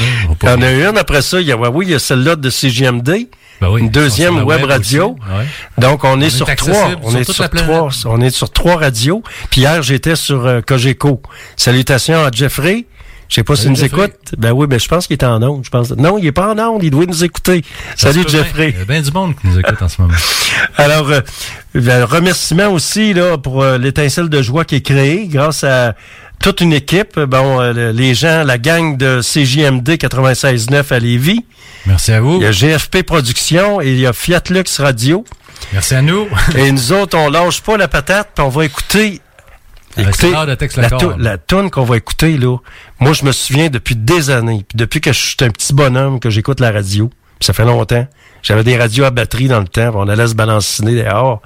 Il y en a une. Après ça, il y a, oui, il y a celle-là de CGMD. Ben oui, une deuxième web, web radio. ouais. Donc, on est est sur trois. On sur est sur trois. On est sur trois radios. Puis hier, j'étais sur euh, Cogeco. Salutations à Jeffrey. Je sais pas s'il nous écoute. Ben oui, ben je pense qu'il est en onde. Je pense. Non, il est pas en onde. Il doit nous écouter. Ça Salut bien. Jeffrey. Il y a bien du monde qui nous écoute en ce moment. Alors, euh, ben, remerciement aussi là pour euh, l'étincelle de joie qui est créée grâce à toute une équipe. Bon, euh, le- les gens, la gang de CJMD 96.9 à Lévis. Merci à vous. Il y a GFP Productions et il y a Fiat Lux Radio. Merci à nous. et nous autres, on lâche pas la patate, puis on va écouter. Écoutez, de texte la, corps, la qu'on va écouter, là. Moi, je me souviens depuis des années, puis depuis que je suis un petit bonhomme, que j'écoute la radio, ça fait longtemps. J'avais des radios à batterie dans le temps, on allait se balanciner dehors.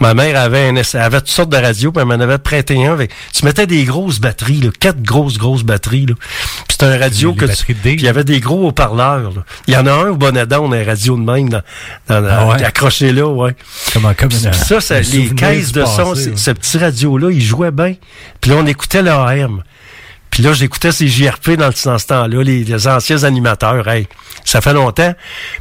Ma mère avait, un, elle avait toutes sortes de radios, puis elle m'en avait prêté un. avec- tu mettais des grosses batteries, là, quatre grosses, grosses batteries. Là. Puis c'était un radio Les que tu- batteries de puis il y avait des gros haut-parleurs. là. Il y en a un au Bonadon, un radio de même, dans, dans, Ah ouais? accroché là, ouais. Comme, comme Puis une- ça, les caisses de son, passé, c'est- ouais. ce petit radio-là, il jouait bien. Puis là, on écoutait l'AM. Puis là, j'écoutais ces JRP dans, le- dans ce temps-là, les, les anciens animateurs. Hey, ça fait longtemps.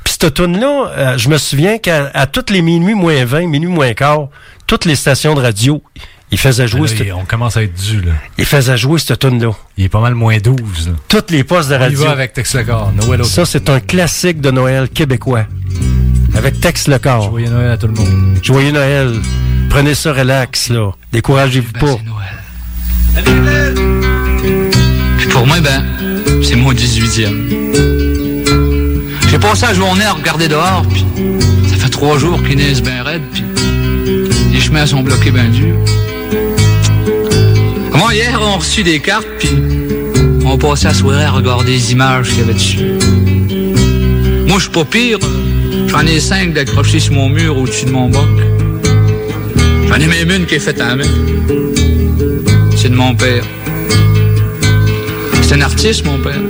Puis cette tune-là, euh, je me souviens qu'à à toutes les minuit moins 20, minuit moins quart, toutes les stations de radio, ils faisaient jouer, Là, cette, il- on commence à être dû, là. ils faisaient jouer cette tune-là. Il est pas mal moins 12, là. Toutes les postes de On y radio. va avec Tex le corps. Noël au Ça, c'est un classique de Noël québécois. Avec Tex le corps. Joyeux Noël à tout le monde. Joyeux Noël. Prenez ça relax, là. Découragez-vous pas. Puis pour moi, ben, c'est mon 18e. J'ai passé la journée à regarder dehors, puis ça fait trois jours qu'il neige bien raide, puis les chemins sont bloqués bien dur. Avant hier, on a reçu des cartes, puis on passait la soirée à regarder les images qu'il y avait dessus. Moi, je suis pas pire. J'en ai cinq d'accrochés sur mon mur au-dessus de mon bac. J'en ai même une qui est faite à main. C'est de mon père. C'est un artiste, mon père.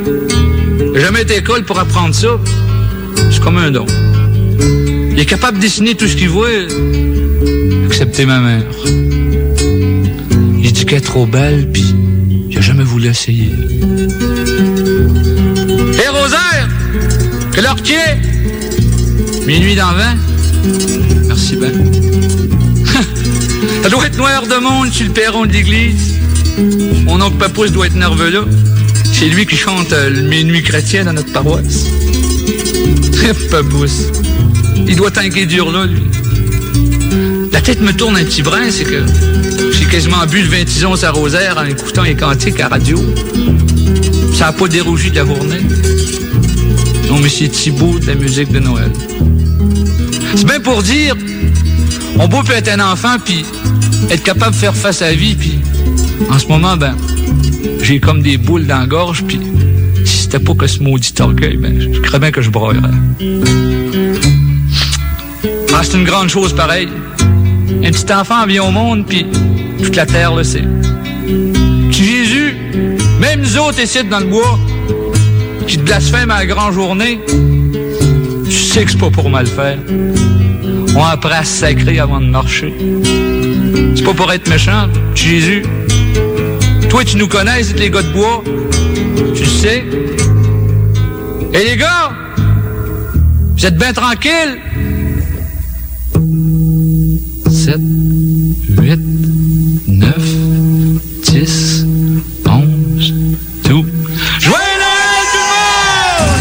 Jamais été à l'école pour apprendre ça. C'est comme un don. Il est capable de dessiner tout ce qu'il voit, excepté ma mère. Il dit qu'elle est trop belle, puis il a jamais voulu essayer. Hé, Rosaire! Quelle heure qu'il est? Minuit dans vingt? Merci ben. Ça doit être noir de monde sur le perron de l'église. Mon oncle Papousse doit être nerveux là. C'est lui qui chante euh, le minuit chrétien dans notre paroisse. Papousse. Il doit tanker dur là, lui. La tête me tourne un petit brin, c'est que j'ai quasiment bu le 20 onces à Rosaire en écoutant les cantiques à radio. Ça n'a pas dérougi de la journée. Non, mais c'est beau de la musique de Noël. C'est bien pour dire, on peut être un enfant, puis être capable de faire face à la vie, puis en ce moment, ben, j'ai comme des boules dans la gorge, puis si c'était pas que ce maudit orgueil, ben, je crains bien que je broyerais. Ah, c'est une grande chose pareille. Un petit enfant vient au monde, puis toute la terre le sait. Petit Jésus, même nous autres ici dans le bois, qui te blasphème à la grande journée, tu sais que c'est pas pour mal faire. On apprend à se sacrer avant de marcher. C'est pas pour être méchant, Jésus. Toi, tu nous connais, c'est les gars de bois. Tu sais. Et les gars, vous êtes bien tranquilles? 7, 8, 9, 10, 11, tout. Joyeux Noël tout le monde!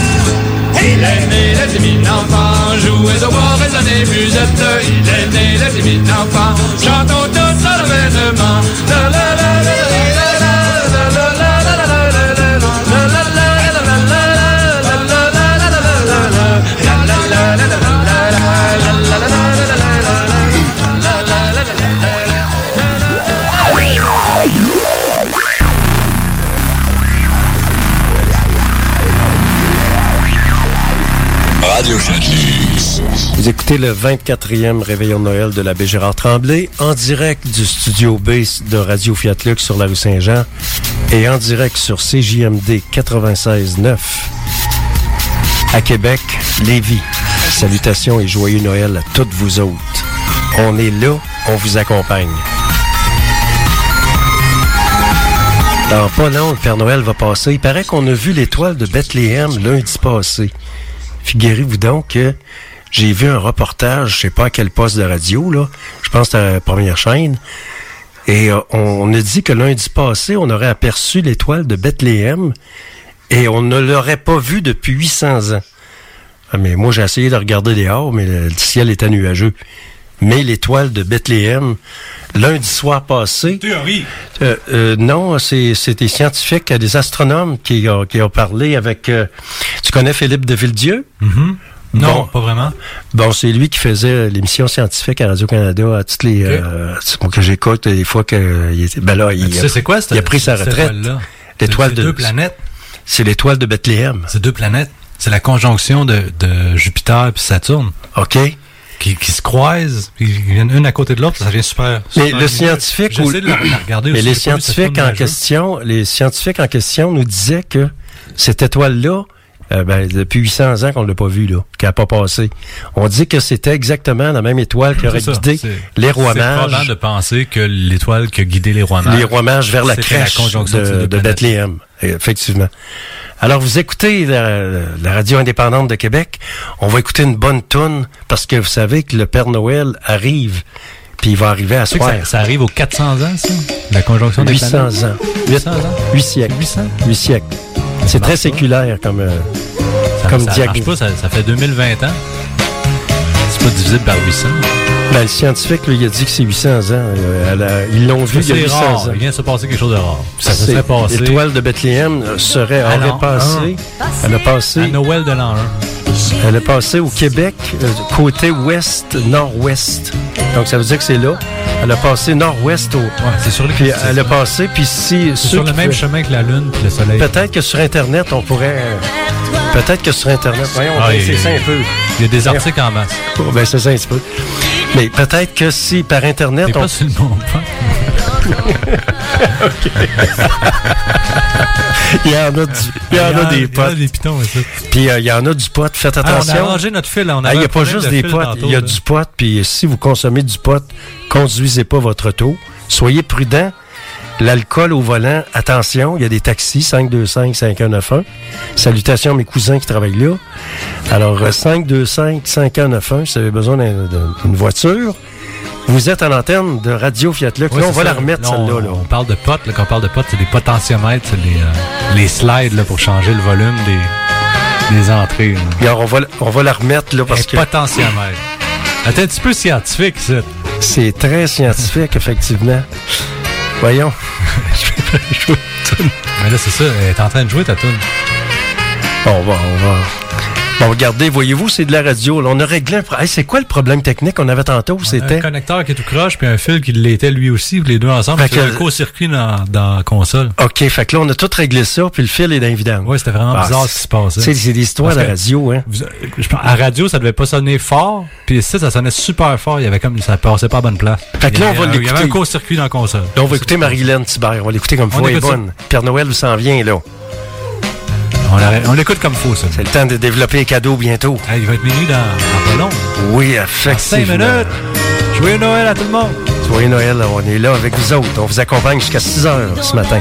Il est né le petit enfant, jouez au bois, résonnez musette. Il est né le petit enfant, chantons tous à écoutez le 24e réveillon de Noël de la Gérard Tremblay en direct du studio B de Radio Fiat Lux sur la rue Saint-Jean et en direct sur CJMD 96.9 à Québec, Lévis. Salutations et joyeux Noël à toutes vous autres. On est là, on vous accompagne. Dans pas long, le Père Noël va passer. Il paraît qu'on a vu l'étoile de Bethléem lundi passé. Figurez-vous donc que j'ai vu un reportage, je sais pas à quel poste de radio, là. Je pense que c'était à la première chaîne. Et euh, on, on a dit que lundi passé, on aurait aperçu l'étoile de Bethléem et on ne l'aurait pas vue depuis 800 ans. Ah, mais moi, j'ai essayé de regarder dehors, mais le, le ciel était nuageux. Mais l'étoile de Bethléem, lundi soir passé... Théorie. Euh, euh, non, c'est des scientifiques, des astronomes qui ont, qui ont parlé avec... euh, tu connais Philippe de Villedieu? Mhm. Non, Bon. pas vraiment. Bon, c'est lui qui faisait l'émission scientifique à Radio-Canada à toutes les... euh, c'est moi que j'écoute des fois que... il était- ben là, il, tu sais, c'est quoi, cette- il a pris sa retraite. L'étoile de... deux planètes. C'est l'étoile de Bethléem. C'est deux planètes. C'est la conjonction de, de Jupiter et Saturne. OK. Qui, qui se croisent, ils viennent une à côté de l'autre, ça devient super. Mais le scientifique J'essaie de la, la regarder mais les scientifiques en question, les scientifiques en question nous disaient que cette étoile-là, euh, ben, depuis 800 ans qu'on l'a pas vue là, qu'elle n'a pas passé. On dit que c'était exactement la même étoile qui aurait C'est ça, guidé c'est- les rois C'est mages, de penser que l'étoile qui a guidé les rois mages. les rois mages vers la crèche de, de. Bethléem. Effectivement. Alors, vous écoutez la, la radio indépendante de Québec. On va écouter une bonne toune parce que vous savez que le Père Noël arrive, puis il va arriver à soir. ça, ça arrive aux 400 ans, ça? La conjonction des 800 planètes? ans. 800 ans? 8 siècles. 800? 8 siècles. C'est très séculaire comme, euh, Ça, comme ça marche diagnostic. pas, ça, ça fait 2020 ans. C'est pas divisible par 800. Ben, le scientifique, lui, il a dit que c'est 800 ans. Euh, elle a- ils l'ont vu il y a C'est 800 rare. ans. Il vient de se passer quelque chose de rare. Ça se serait passé L'étoile de Bethléem serait, aurait passé, elle a passé, à Noël de l'an 1. Elle a passé au Québec, euh, côté ouest, nord-ouest. Donc, ça veut dire que c'est là. Elle a passé nord-ouest au. c'est sur le Puis elle a passé, puis si. Sur le même chemin que la Lune puis le Soleil. Peut-être que sur Internet, on pourrait. euh, Peut-être que sur Internet. Voyons, Ah, c'est ça un peu. Il y a des articles en masse. Oh, ben, c'est ça un petit peu. Mais peut-être que si par Internet. On... pas sur le bon point. Il y en a, du- il y en a des potes. des pitons, ça. Puis euh, il y en a du pot. Faites Ah, on a attention. arrangé notre fil. On Ah, Il n'y a pas juste de des potes, il y a là. du pot. Puis si vous consommez du pot, conduisez pas votre auto. Soyez prudent. L'alcool au volant, attention, il y a des taxis 525-5191. Salutations à mes cousins qui travaillent là. Alors, euh, 525-5191, si vous avez besoin d'un- d'un- d'une voiture, vous êtes en antenne de Radio Fiat là, on c'est va ça. la remettre, Là, celle-là. on, là. on parle de potes. là, Quand on parle de potes, c'est des potentiomètres. C'est les, euh, les slides là, pour changer le volume des, des entrées. Alors, on va, la- on va la remettre là, parce Un que potentiomètre. Attends, un petit peu scientifique, ça. c'est très scientifique, effectivement. Voyons. Mais là, c'est ça. Elle est en train de jouer, ta tune. On va, on va. Bon, regardez, voyez-vous, c'est de la radio. là. on a réglé un pro- Hey, c'est quoi le problème technique qu'on avait tantôt? Un C'était. connecteur qui est tout croche, puis un fil qui l'était lui aussi, les deux ensemble. Fait que- un court-circuit dans, dans la console. OK, fait que là, on a tout réglé ça, puis le fil est dans. Ouais, c'était vraiment Ah, bizarre ce qui se passait. C'est c'est des histoires de radio, hein. Vous- je pense, à radio, ça devait pas sonner fort, puis ici, ça sonnait super fort. Il y avait comme, ça passait pas à bonne place. Fait que là, on va avait- Il y avait un l'écouter. court-circuit dans la console. Là, on va écouter Marie-Hélène Thibert. On va l'écouter comme On elle est ça. bonne. Père Noël vous s'en vient, là. On la- On l'écoute comme faux, ça. C'est le temps de développer les cadeaux bientôt. Il va être minuit dans, dans pas long. Oui, Dans cinq effectivement. minutes. Joyeux Noël à tout le monde. Joyeux Noël, on est là avec vous autres. On vous accompagne jusqu'à 6 heures ce matin.